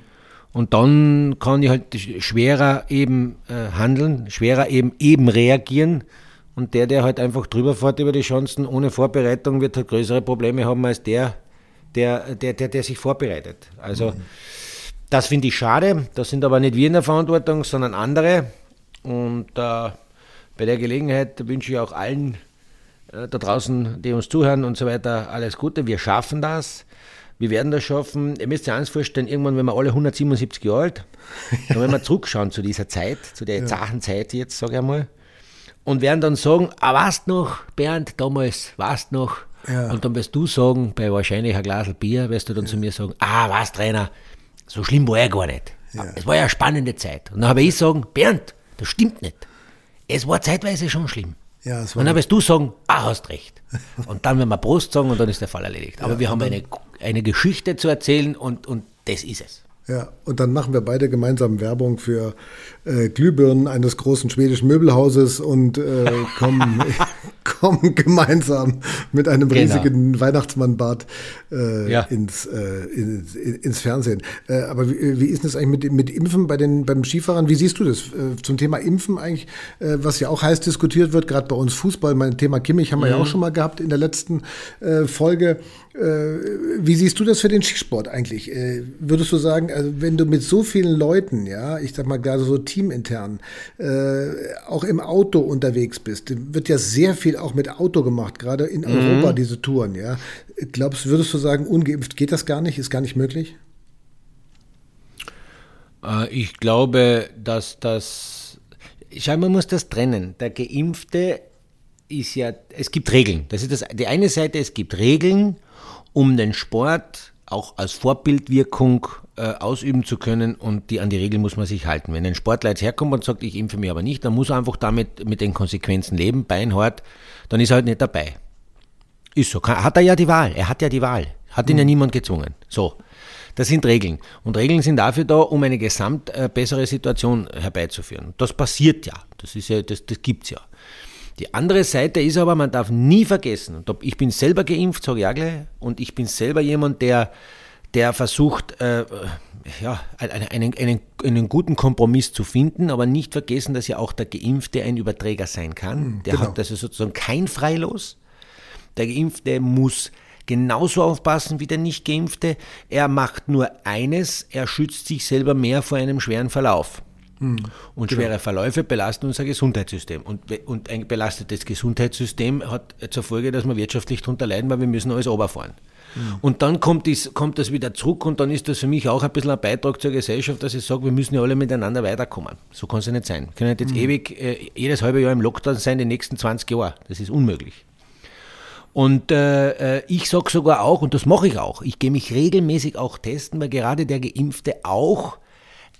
Speaker 1: Und dann kann ich halt schwerer eben äh, handeln, schwerer eben eben reagieren und der, der halt einfach drüber fährt über die Chancen ohne Vorbereitung, wird halt größere Probleme haben als der, der, der, der, der sich vorbereitet. Also mhm. das finde ich schade. Das sind aber nicht wir in der Verantwortung, sondern andere. Und äh, bei der Gelegenheit wünsche ich auch allen da draußen, die uns zuhören und so weiter, alles Gute. Wir schaffen das. Wir werden das schaffen. Ihr müsst euch eins vorstellen, irgendwann, wenn wir alle 177 Jahre alt, dann werden wir (laughs) zurückschauen zu dieser Zeit, zu der ja. Zachenzeit jetzt, sage ich einmal und werden dann sagen, ah, weißt noch, Bernd, damals, weißt noch. Ja. Und dann wirst du sagen, bei wahrscheinlich ein Glas Bier, wirst du dann ja. zu mir sagen, ah, was, Trainer, so schlimm war er gar nicht. Ja. Es war ja eine spannende Zeit. Und dann habe ich sagen, Bernd, das stimmt nicht. Es war zeitweise schon schlimm. Ja, und dann wirst du sagen, ah, hast recht. Und dann werden wir Prost sagen und dann ist der Fall erledigt. Aber wir haben eine, eine Geschichte zu erzählen und, und das ist es.
Speaker 2: Ja, und dann machen wir beide gemeinsam Werbung für äh, Glühbirnen eines großen schwedischen Möbelhauses und äh, (laughs) kommen, kommen gemeinsam mit einem genau. riesigen Weihnachtsmannbad äh, ja. ins, äh, ins, ins, Fernsehen. Äh, aber wie, wie ist das eigentlich mit, mit Impfen bei den, beim Skifahrern? Wie siehst du das äh, zum Thema Impfen eigentlich, was ja auch heiß diskutiert wird, gerade bei uns Fußball? Mein Thema Kimmich haben wir mhm. ja auch schon mal gehabt in der letzten Folge. Wie siehst du das für den Skisport eigentlich? Würdest du sagen, also wenn du mit so vielen Leuten, ja, ich sag mal gerade so teamintern, äh, auch im Auto unterwegs bist, wird ja sehr viel auch mit Auto gemacht, gerade in mhm. Europa diese Touren, ja. Glaubst, würdest du sagen, ungeimpft geht das gar nicht, ist gar nicht möglich?
Speaker 1: Ich glaube, dass das, schau, man muss das trennen. Der Geimpfte ist ja, es gibt Regeln. Das ist das, die eine Seite, es gibt Regeln um den Sport auch als Vorbildwirkung äh, ausüben zu können und die, an die Regeln muss man sich halten. Wenn ein Sportler jetzt herkommt und sagt, ich impfe mich aber nicht, dann muss er einfach damit mit den Konsequenzen leben, beinhart, dann ist er halt nicht dabei. Ist so. Hat er ja die Wahl. Er hat ja die Wahl. Hat ihn mhm. ja niemand gezwungen. So. Das sind Regeln. Und Regeln sind dafür da, um eine gesamt äh, bessere Situation herbeizuführen. Das passiert ja. Das ist ja, das, das gibt's ja. Die andere Seite ist aber, man darf nie vergessen, und ich bin selber geimpft, sage ich auch gleich, und ich bin selber jemand, der, der versucht, äh, ja, einen, einen, einen guten Kompromiss zu finden, aber nicht vergessen, dass ja auch der Geimpfte ein Überträger sein kann. Hm, der genau. hat also sozusagen kein Freilos. Der Geimpfte muss genauso aufpassen wie der Nicht-Geimpfte. Er macht nur eines, er schützt sich selber mehr vor einem schweren Verlauf. Mhm. Und genau. schwere Verläufe belasten unser Gesundheitssystem. Und, und ein belastetes Gesundheitssystem hat zur Folge, dass wir wirtschaftlich darunter leiden, weil wir müssen alles oberfahren. Mhm. Und dann kommt, dies, kommt das wieder zurück und dann ist das für mich auch ein bisschen ein Beitrag zur Gesellschaft, dass ich sage, wir müssen ja alle miteinander weiterkommen. So kann es ja nicht sein. Wir können nicht jetzt mhm. ewig äh, jedes halbe Jahr im Lockdown sein, die nächsten 20 Jahre. Das ist unmöglich. Und äh, äh ich sage sogar auch, und das mache ich auch, ich gehe mich regelmäßig auch testen, weil gerade der Geimpfte auch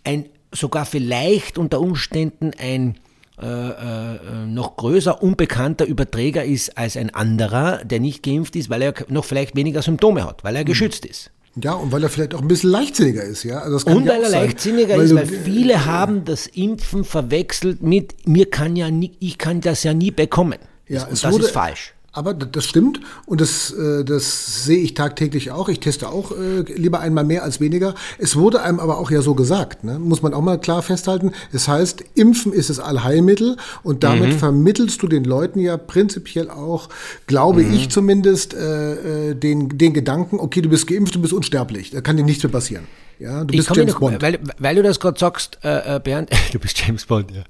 Speaker 1: ein sogar vielleicht unter Umständen ein äh, äh, noch größer unbekannter Überträger ist als ein anderer, der nicht geimpft ist, weil er noch vielleicht weniger Symptome hat, weil er mhm. geschützt ist.
Speaker 2: Ja, und weil er vielleicht auch ein bisschen leichtsinniger ist, ja.
Speaker 1: Also und weil er sein. leichtsinniger weil ist, weil viele haben das Impfen verwechselt mit mir kann ja nie, ich kann das ja nie bekommen.
Speaker 2: Ja, und das wurde, ist falsch. Aber das stimmt und das, äh, das sehe ich tagtäglich auch. Ich teste auch äh, lieber einmal mehr als weniger. Es wurde einem aber auch ja so gesagt, ne? muss man auch mal klar festhalten. Es heißt, Impfen ist das Allheilmittel und damit mhm. vermittelst du den Leuten ja prinzipiell auch, glaube mhm. ich zumindest, äh, äh, den, den Gedanken, okay, du bist geimpft, du bist unsterblich, da kann dir nichts mehr passieren. Ja,
Speaker 1: du bist James noch, Bond. Weil, weil, du das gerade sagst, äh, äh Bernd, (laughs) du bist James Bond, ja.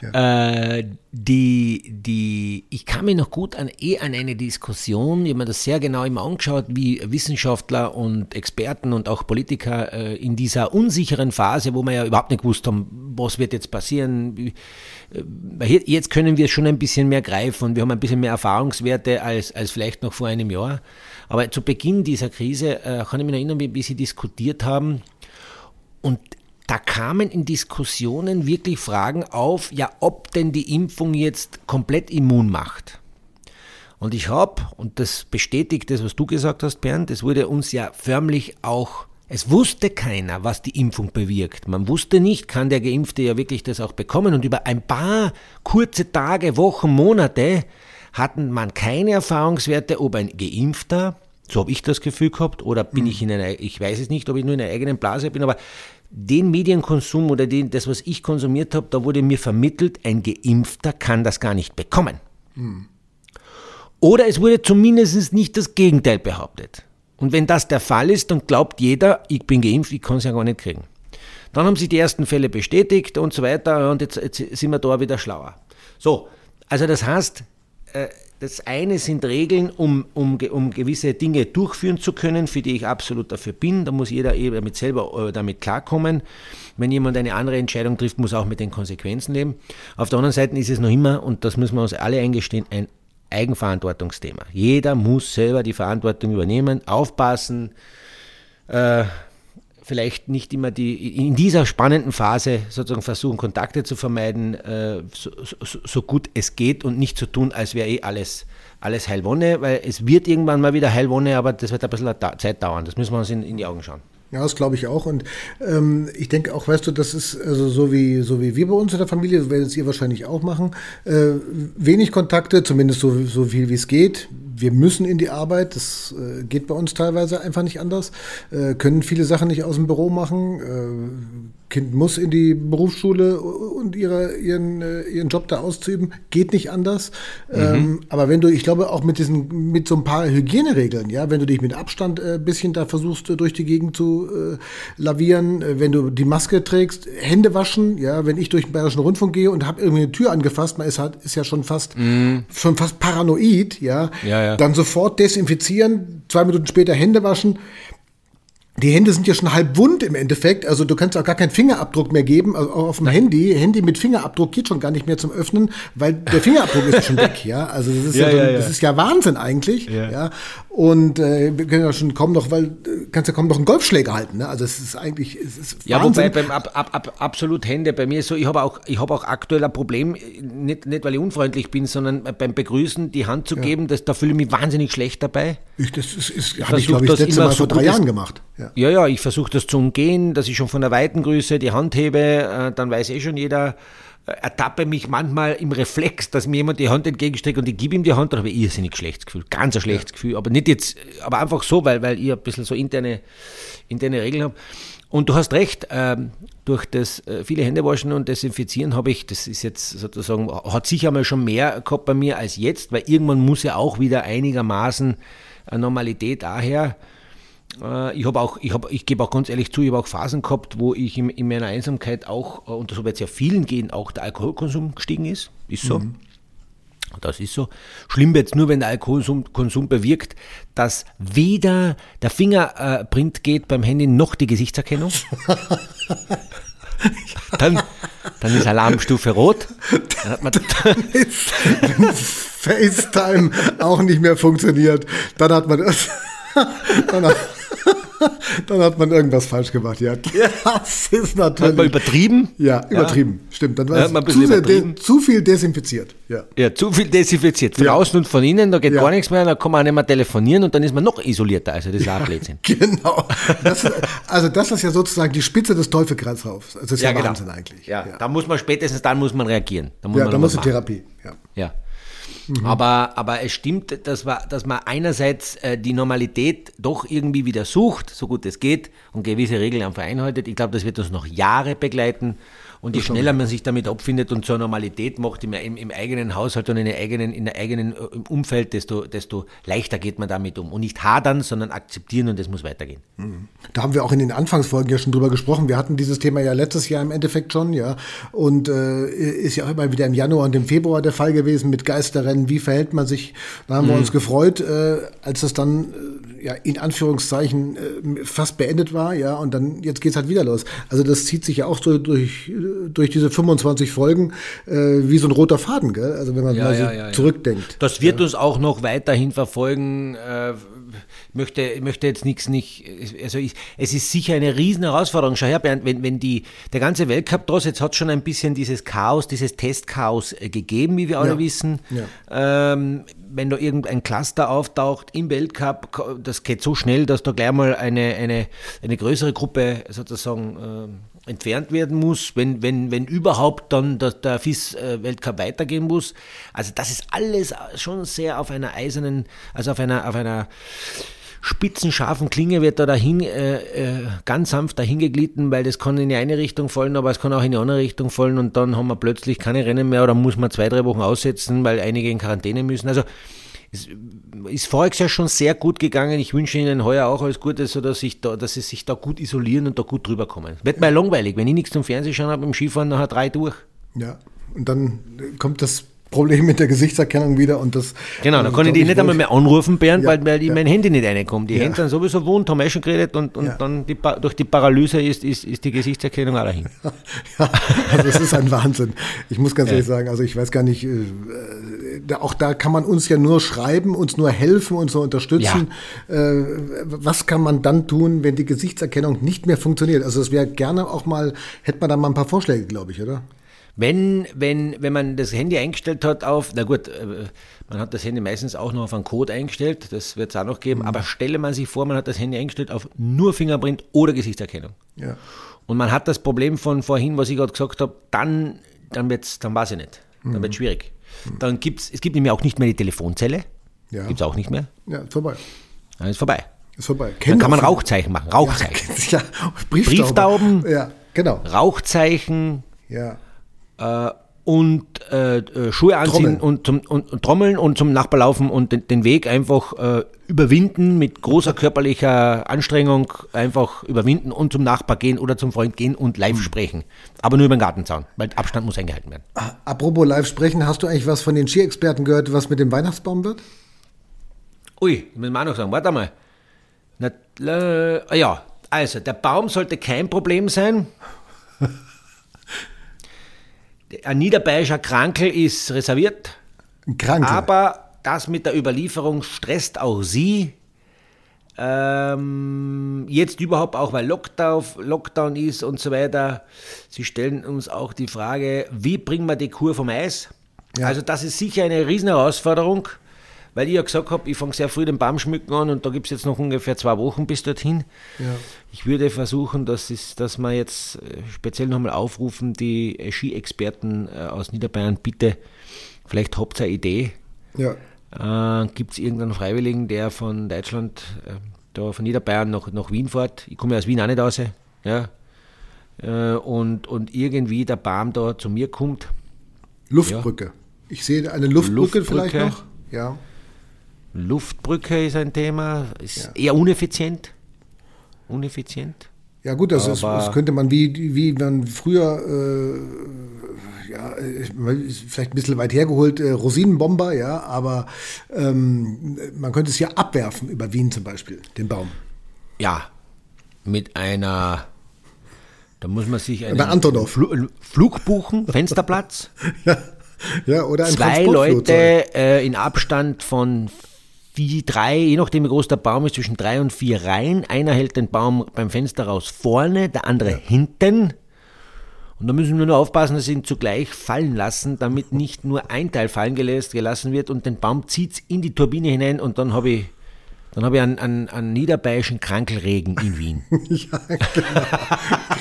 Speaker 1: ja. Äh, die, die, ich kann mich noch gut an, eh an eine Diskussion, ich habe mir das sehr genau immer angeschaut, wie Wissenschaftler und Experten und auch Politiker äh, in dieser unsicheren Phase, wo wir ja überhaupt nicht gewusst haben, was wird jetzt passieren, äh, jetzt können wir schon ein bisschen mehr greifen und wir haben ein bisschen mehr Erfahrungswerte als, als vielleicht noch vor einem Jahr. Aber zu Beginn dieser Krise äh, kann ich mich erinnern, wie, wie sie diskutiert haben, und da kamen in Diskussionen wirklich Fragen auf, ja, ob denn die Impfung jetzt komplett immun macht. Und ich habe, und das bestätigt das, was du gesagt hast, Bernd, es wurde uns ja förmlich auch, es wusste keiner, was die Impfung bewirkt. Man wusste nicht, kann der Geimpfte ja wirklich das auch bekommen. Und über ein paar kurze Tage, Wochen, Monate hatten man keine Erfahrungswerte, ob ein Geimpfter, so habe ich das Gefühl gehabt, oder bin mhm. ich in einer, ich weiß es nicht, ob ich nur in einer eigenen Blase bin, aber den Medienkonsum oder den, das, was ich konsumiert habe, da wurde mir vermittelt, ein Geimpfter kann das gar nicht bekommen. Hm. Oder es wurde zumindest nicht das Gegenteil behauptet. Und wenn das der Fall ist, dann glaubt jeder, ich bin geimpft, ich kann es ja gar nicht kriegen. Dann haben sich die ersten Fälle bestätigt und so weiter und jetzt, jetzt sind wir da wieder schlauer. So, also das heißt, äh, das eine sind Regeln, um, um, um gewisse Dinge durchführen zu können, für die ich absolut dafür bin. Da muss jeder eben damit selber äh, damit klarkommen. Wenn jemand eine andere Entscheidung trifft, muss auch mit den Konsequenzen leben. Auf der anderen Seite ist es noch immer, und das müssen wir uns alle eingestehen, ein Eigenverantwortungsthema. Jeder muss selber die Verantwortung übernehmen, aufpassen, äh, vielleicht nicht immer die, in dieser spannenden Phase sozusagen versuchen, Kontakte zu vermeiden, äh, so, so, so, gut es geht und nicht zu tun, als wäre eh alles, alles Heilwonne, weil es wird irgendwann mal wieder Heilwonne, aber das wird ein bisschen Zeit dauern. Das müssen wir uns in, in die Augen schauen.
Speaker 2: Ja, das glaube ich auch. Und ähm, ich denke auch, weißt du, das ist also so wie, so wie wir bei uns in der Familie, das werdet ihr wahrscheinlich auch machen. Äh, wenig Kontakte, zumindest so, so viel wie es geht wir müssen in die Arbeit, das äh, geht bei uns teilweise einfach nicht anders, äh, können viele Sachen nicht aus dem Büro machen. Äh, Kind muss in die Berufsschule und ihre, ihren, äh, ihren Job da auszuüben, geht nicht anders. Mhm. Ähm, aber wenn du, ich glaube, auch mit diesen, mit so ein paar Hygieneregeln, ja, wenn du dich mit Abstand ein äh, bisschen da versuchst, durch die Gegend zu äh, lavieren, wenn du die Maske trägst, Hände waschen, ja, wenn ich durch den Bayerischen Rundfunk gehe und habe irgendwie eine Tür angefasst, man ist halt, ist ja schon fast, mhm. schon fast paranoid, ja, ja, ja. dann sofort desinfizieren, zwei Minuten später Hände waschen die Hände sind ja schon halb wund im Endeffekt. Also du kannst auch gar keinen Fingerabdruck mehr geben. Also auch auf dem. Handy. Handy mit Fingerabdruck geht schon gar nicht mehr zum Öffnen, weil der Fingerabdruck ist schon weg. Ja, also das ist ja, ja, ja, das ist ja Wahnsinn eigentlich. Ja. ja. Und äh, wir können ja schon kaum noch, weil kannst ja kaum noch einen Golfschläger halten. Ne? Also es ist eigentlich, es ist
Speaker 1: Ja, Wahnsinn. wobei beim ab, ab, ab, absolut Hände bei mir ist so. Ich habe auch, ich habe auch aktuell ein Problem, nicht, nicht weil ich unfreundlich bin, sondern beim Begrüßen die Hand zu geben. Das, da fühle ich mich wahnsinnig schlecht dabei.
Speaker 2: Ich, das ist, ist habe ich glaube ich das letzte Mal vor drei Jahren gemacht.
Speaker 1: Ja, ja, ja ich versuche das zu umgehen, dass ich schon von der weiten Größe die Hand hebe, äh, dann weiß eh schon jeder, äh, ertappe mich manchmal im Reflex, dass mir jemand die Hand entgegenstreckt und ich gebe ihm die Hand, dann habe ich irrsinnig schlechtes Gefühl, ganz ein schlechtes ja. Gefühl, aber nicht jetzt, aber einfach so, weil, weil ich ein bisschen so interne, interne Regeln habe. Und du hast recht, ähm, durch das äh, viele Hände waschen und desinfizieren habe ich, das ist jetzt sozusagen, hat sicher mal schon mehr gehabt bei mir als jetzt, weil irgendwann muss ja auch wieder einigermaßen Normalität daher. Äh, ich habe auch, ich, hab, ich gebe auch ganz ehrlich zu, ich habe auch Phasen gehabt, wo ich in, in meiner Einsamkeit auch, äh, und so wird es ja vielen gehen, auch der Alkoholkonsum gestiegen ist. Ist so. Mhm. Das ist so. Schlimm wird es nur, wenn der Alkoholkonsum bewirkt, dass weder der Fingerprint geht beim Handy noch die Gesichtserkennung. (laughs) dann, dann ist Alarmstufe rot. Dann hat man (laughs)
Speaker 2: dann ist, FaceTime auch nicht mehr funktioniert, dann hat man (laughs) das. Dann hat man irgendwas falsch gemacht, ja.
Speaker 1: Das ist natürlich. Hat man übertrieben?
Speaker 2: Ja, übertrieben. Ja. Stimmt. Dann war ja, es zu, de, zu, viel desinfiziert. Ja.
Speaker 1: ja, zu viel desinfiziert. Von ja. außen und von innen, da geht gar nichts mehr, da kann man auch nicht mehr telefonieren und dann ist man noch isolierter. Also das ist auch Blödsinn. (laughs)
Speaker 2: genau. Das, also das ist ja sozusagen die Spitze des Teufelkreislaufs. Das ist ja,
Speaker 1: genau.
Speaker 2: Wahnsinn eigentlich.
Speaker 1: Ja, da muss man spätestens, dann muss man reagieren.
Speaker 2: Da muss ja, da muss die Therapie.
Speaker 1: Ja. ja. Mhm. Aber, aber es stimmt, dass, wir, dass man einerseits äh, die Normalität doch irgendwie wieder sucht, so gut es geht, und gewisse Regeln am Verein haltet. Ich glaube, das wird uns noch Jahre begleiten. Und je schneller man sich damit abfindet und zur Normalität macht im, im, im eigenen Haushalt und in der eigenen, in der eigenen äh, Umfeld, desto, desto leichter geht man damit um. Und nicht hadern, sondern akzeptieren und es muss weitergehen.
Speaker 2: Mhm. Da haben wir auch in den Anfangsfolgen ja schon drüber gesprochen. Wir hatten dieses Thema ja letztes Jahr im Endeffekt schon, ja. Und äh, ist ja auch immer wieder im Januar und im Februar der Fall gewesen mit Geisterrennen. Wie verhält man sich? Da haben mhm. wir uns gefreut, äh, als das dann äh, ja in Anführungszeichen äh, fast beendet war, ja. Und dann jetzt geht's halt wieder los. Also das zieht sich ja auch so durch durch diese 25 Folgen äh, wie so ein roter Faden, gell? Also wenn man ja, mal so ja, zurückdenkt.
Speaker 1: Das wird uns auch noch weiterhin verfolgen. Äh, möchte, möchte jetzt nichts nicht, also ich, es ist sicher eine riesen Herausforderung. Schau her, Bernd, wenn, wenn die, der ganze Weltcup draus, jetzt hat schon ein bisschen dieses Chaos, dieses Testchaos äh, gegeben, wie wir alle ja. wissen. Ja. Ähm, wenn da irgendein Cluster auftaucht im Weltcup, das geht so schnell, dass da gleich mal eine, eine, eine größere Gruppe sozusagen äh, entfernt werden muss, wenn, wenn, wenn überhaupt dann der, der FIS-Weltcup weitergehen muss. Also das ist alles schon sehr auf einer eisernen, also auf einer, auf einer spitzenscharfen Klinge wird da dahin, äh, äh, ganz sanft dahin geglitten, weil das kann in die eine Richtung fallen, aber es kann auch in die andere Richtung fallen und dann haben wir plötzlich keine Rennen mehr oder muss man zwei, drei Wochen aussetzen, weil einige in Quarantäne müssen. Also es ist voriges Jahr schon sehr gut gegangen. Ich wünsche Ihnen heuer auch alles Gute, sodass ich da, dass Sie sich da gut isolieren und da gut drüber kommen. Wird mal langweilig. Wenn ich nichts zum Fernsehen schauen habe beim Skifahren, nachher drei durch.
Speaker 2: Ja, und dann kommt das Problem mit der Gesichtserkennung wieder und das.
Speaker 1: Genau, da kann ich die nicht einmal mehr anrufen, Bernd, ja, weil, weil ja. mein Handy nicht reinkommt. Die ja. Hände sind sowieso wund, haben wir schon geredet und, und dann die, durch die Paralyse ist, ist, ist die Gesichtserkennung auch dahin. (laughs)
Speaker 2: Ja, also es ist ein Wahnsinn. Ich muss ganz ehrlich sagen, also ich weiß gar nicht, äh, auch da kann man uns ja nur schreiben, uns nur helfen, uns nur unterstützen. Äh, was kann man dann tun, wenn die Gesichtserkennung nicht mehr funktioniert? Also es wäre gerne auch mal, hätte man da mal ein paar Vorschläge, glaube ich, oder?
Speaker 1: Wenn, wenn, wenn man das Handy eingestellt hat auf, na gut, äh, man hat das Handy meistens auch noch auf einen Code eingestellt, das wird es auch noch geben, mhm. aber stelle man sich vor, man hat das Handy eingestellt auf nur Fingerprint oder Gesichtserkennung. Ja. Und man hat das Problem von vorhin, was ich gerade gesagt habe, dann, dann, wird's, dann weiß ich nicht. Dann mhm. wird es schwierig. Mhm. Dann gibt's, es gibt nämlich auch nicht mehr die Telefonzelle. Ja. Gibt es auch nicht mehr.
Speaker 2: Ja, ist vorbei.
Speaker 1: Dann ist vorbei.
Speaker 2: Ist vorbei.
Speaker 1: Dann kann man Rauchzeichen machen. Rauchzeichen. (laughs) Ja, ja. Brieftauben. Brieftauben. Ja, genau. Rauchzeichen. Ja äh, und äh, äh, Schuhe anziehen und, zum, und, und, Trommeln und zum Nachbar laufen und den, den Weg einfach äh, überwinden mit großer körperlicher Anstrengung einfach überwinden und zum Nachbar gehen oder zum Freund gehen und live mhm. sprechen. Aber nur über den Gartenzaun, weil Abstand muss eingehalten werden.
Speaker 2: Ah, apropos live sprechen, hast du eigentlich was von den Skiexperten gehört, was mit dem Weihnachtsbaum wird?
Speaker 1: Ui, müssen wir auch noch sagen, warte mal. Na, äh, ja, also der Baum sollte kein Problem sein (laughs) ein niederbayerischer Krankel ist reserviert. Krankel. Aber das mit der Überlieferung stresst auch Sie. Ähm, jetzt überhaupt auch, weil Lockdown, Lockdown ist und so weiter. Sie stellen uns auch die Frage, wie bringen wir die Kur vom Eis? Ja. Also das ist sicher eine riesen Herausforderung weil ich ja gesagt habe, ich fange sehr früh den Baum schmücken an und da gibt es jetzt noch ungefähr zwei Wochen bis dorthin. Ja. Ich würde versuchen, dass, ist, dass wir jetzt äh, speziell nochmal aufrufen, die Ski-Experten äh, aus Niederbayern, bitte, vielleicht habt ihr eine Idee. Ja. Äh, gibt es irgendeinen Freiwilligen, der von Deutschland, äh, da von Niederbayern nach, nach Wien fährt? Ich komme ja aus Wien auch nicht raus. Ja. Äh, und, und irgendwie der Baum da zu mir kommt.
Speaker 2: Luftbrücke. Ja. Ich sehe eine Luftbrücke, Luftbrücke vielleicht noch. Ja.
Speaker 1: Luftbrücke ist ein Thema, ist ja. eher uneffizient. Uneffizient.
Speaker 2: Ja gut, das, ist, das könnte man wie, wie man früher, äh, ja, vielleicht ein bisschen weit hergeholt, äh, Rosinenbomber, ja, aber ähm, man könnte es ja abwerfen über Wien zum Beispiel, den Baum.
Speaker 1: Ja, mit einer, da muss man sich
Speaker 2: einen
Speaker 1: Fl Flug buchen, (laughs) Fensterplatz.
Speaker 2: ja. ja, oder ein
Speaker 1: Zwei Leute äh, in Abstand von vier, drei, je nachdem wie groß der Baum ist, zwischen drei und vier Reihen. Einer hält den Baum beim Fenster raus vorne, der andere ja. hinten. Und da müssen wir nur aufpassen, dass sie ihn zugleich fallen lassen, damit nicht nur ein Teil fallen gelassen wird und den Baum zieht in die Turbine hinein und dann habe ich dann habe ich einen, einen, einen niederbayerischen Krankelregen in Wien. (laughs) ja,
Speaker 2: genau.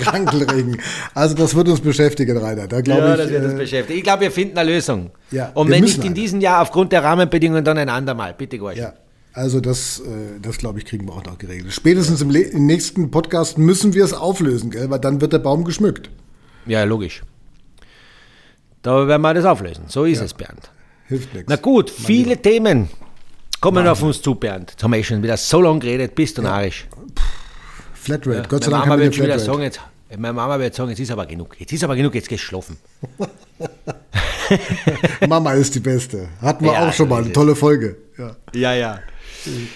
Speaker 2: Krankelregen. Also das wird uns beschäftigen, Rainer. Da
Speaker 1: ja,
Speaker 2: ich,
Speaker 1: das wird uns äh, beschäftigen. Ich glaube, wir finden eine Lösung. Ja, Und wenn nicht in diesem Jahr aufgrund der Rahmenbedingungen, dann ein andermal. Bitte, Gorsch.
Speaker 2: Ja. Also das, äh, das glaube ich, kriegen wir auch noch geregelt. Spätestens im, im nächsten Podcast müssen wir es auflösen, gell? weil dann wird der Baum geschmückt.
Speaker 1: Ja, logisch. Da werden wir das auflösen. So ist ja. es, Bernd. Hilft nichts. Na gut, viele. Themen kommen Wahnsinn. auf uns zu, Bernd. Jetzt haben wir eh schon wieder so lange geredet, bist du ja. narrisch.
Speaker 2: Flatrate,
Speaker 1: ja, Gott sei Dank. Mama wird wieder sagen, jetzt, meine Mama wird sagen, jetzt ist aber genug. Jetzt ist aber genug, jetzt gehst du schlafen. (laughs)
Speaker 2: Mama ist die Beste. Hatten wir ja, auch schon mal eine tolle Folge.
Speaker 1: Ja, ja. Ja,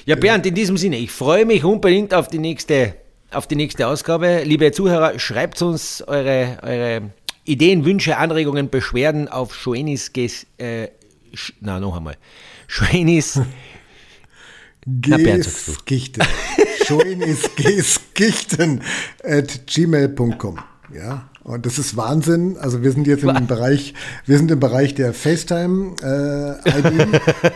Speaker 1: ja Bernd, in diesem Sinne, ich freue mich unbedingt auf die nächste auf die nächste Ausgabe. Liebe Zuhörer, schreibt uns eure, eure Ideen, Wünsche, Anregungen, Beschwerden auf Schoenis, äh, na noch einmal, Schoenis (laughs)
Speaker 2: Gichten. Schoenis Gichten at gmail.com. Ja. Und das ist Wahnsinn. Also wir sind jetzt im Bereich, wir sind im Bereich der FaceTime-ID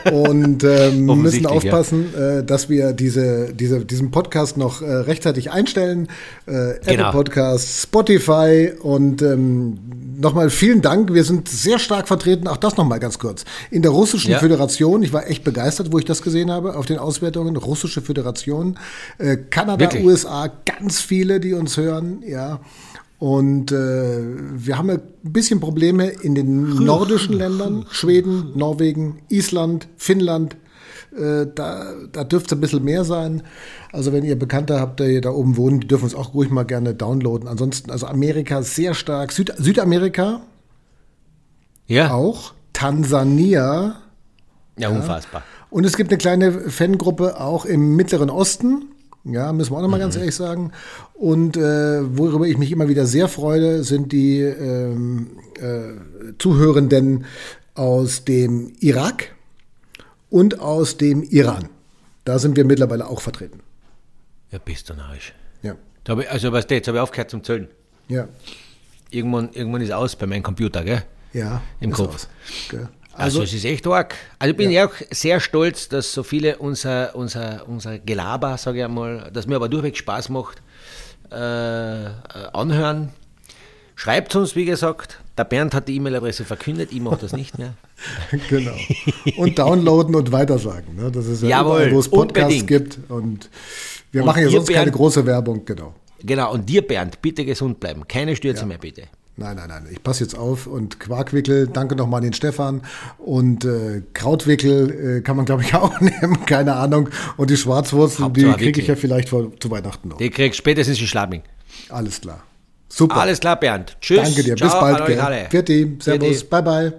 Speaker 2: äh, (laughs) und ähm, müssen aufpassen, ja. äh, dass wir diese, diese, diesen Podcast noch äh, rechtzeitig einstellen. Äh, genau. Apple Podcast, Spotify und ähm, nochmal vielen Dank. Wir sind sehr stark vertreten, auch das nochmal ganz kurz. In der Russischen ja. Föderation, ich war echt begeistert, wo ich das gesehen habe, auf den Auswertungen, Russische Föderation, äh, Kanada, Wirklich? USA, ganz viele, die uns hören, ja. Und äh, wir haben ein bisschen Probleme in den nordischen Ländern, Schweden, Norwegen, Island, Finnland. Äh, da, da dürfte es ein bisschen mehr sein. Also wenn ihr Bekannte habt, die da oben wohnen, die dürfen uns auch ruhig mal gerne downloaden. Ansonsten, also Amerika sehr stark. Süd Südamerika ja. auch. Tansania.
Speaker 1: Ja, unfassbar.
Speaker 2: Und es gibt eine kleine Fangruppe auch im Mittleren Osten. Ja, müssen wir auch nochmal mhm. ganz ehrlich sagen. Und äh, worüber ich mich immer wieder sehr freue, sind die ähm, äh, Zuhörenden aus dem Irak und aus dem Iran. Da sind wir mittlerweile auch vertreten.
Speaker 1: Ja, bist du narrisch. Ja. Ich, also, was jetzt habe ich aufgehört zum Zählen. Ja. Irgendwann, irgendwann ist aus bei meinem Computer, gell?
Speaker 2: Ja.
Speaker 1: Im Kopf. Aus. Gell? Also, also, es ist echt arg. Also ich bin ja. auch sehr stolz, dass so viele unser, unser, unser Gelaber, sage ich einmal, das mir aber durchweg Spaß macht, äh, anhören. Schreibt uns, wie gesagt. Der Bernd hat die E-Mail-Adresse verkündet, ich mache das nicht mehr. (laughs)
Speaker 2: genau. Und (laughs) downloaden und weitersagen. Ne? Das ist ja
Speaker 1: Jawohl, überall,
Speaker 2: wo es Podcasts unbedingt. gibt. Und wir und machen ja sonst Bernd, keine große Werbung, genau.
Speaker 1: Genau, und dir, Bernd, bitte gesund bleiben. Keine Stürze ja. mehr, bitte.
Speaker 2: Nein, nein, nein. Ich passe jetzt auf. Und Quarkwickel, danke nochmal an den Stefan. Und äh, Krautwickel äh, kann man, glaube ich, (laughs) auch nehmen. Keine Ahnung. Und die Schwarzwurzel, die kriege ich ja vielleicht vor, zu Weihnachten noch.
Speaker 1: Die kriegst spätestens in Schladming.
Speaker 2: Alles klar.
Speaker 1: Super. Alles klar, Bernd.
Speaker 2: Tschüss. Danke dir. Ciao, Bis bald. Hallo, alle. Vierte. Servus. Vierte. Bye, bye.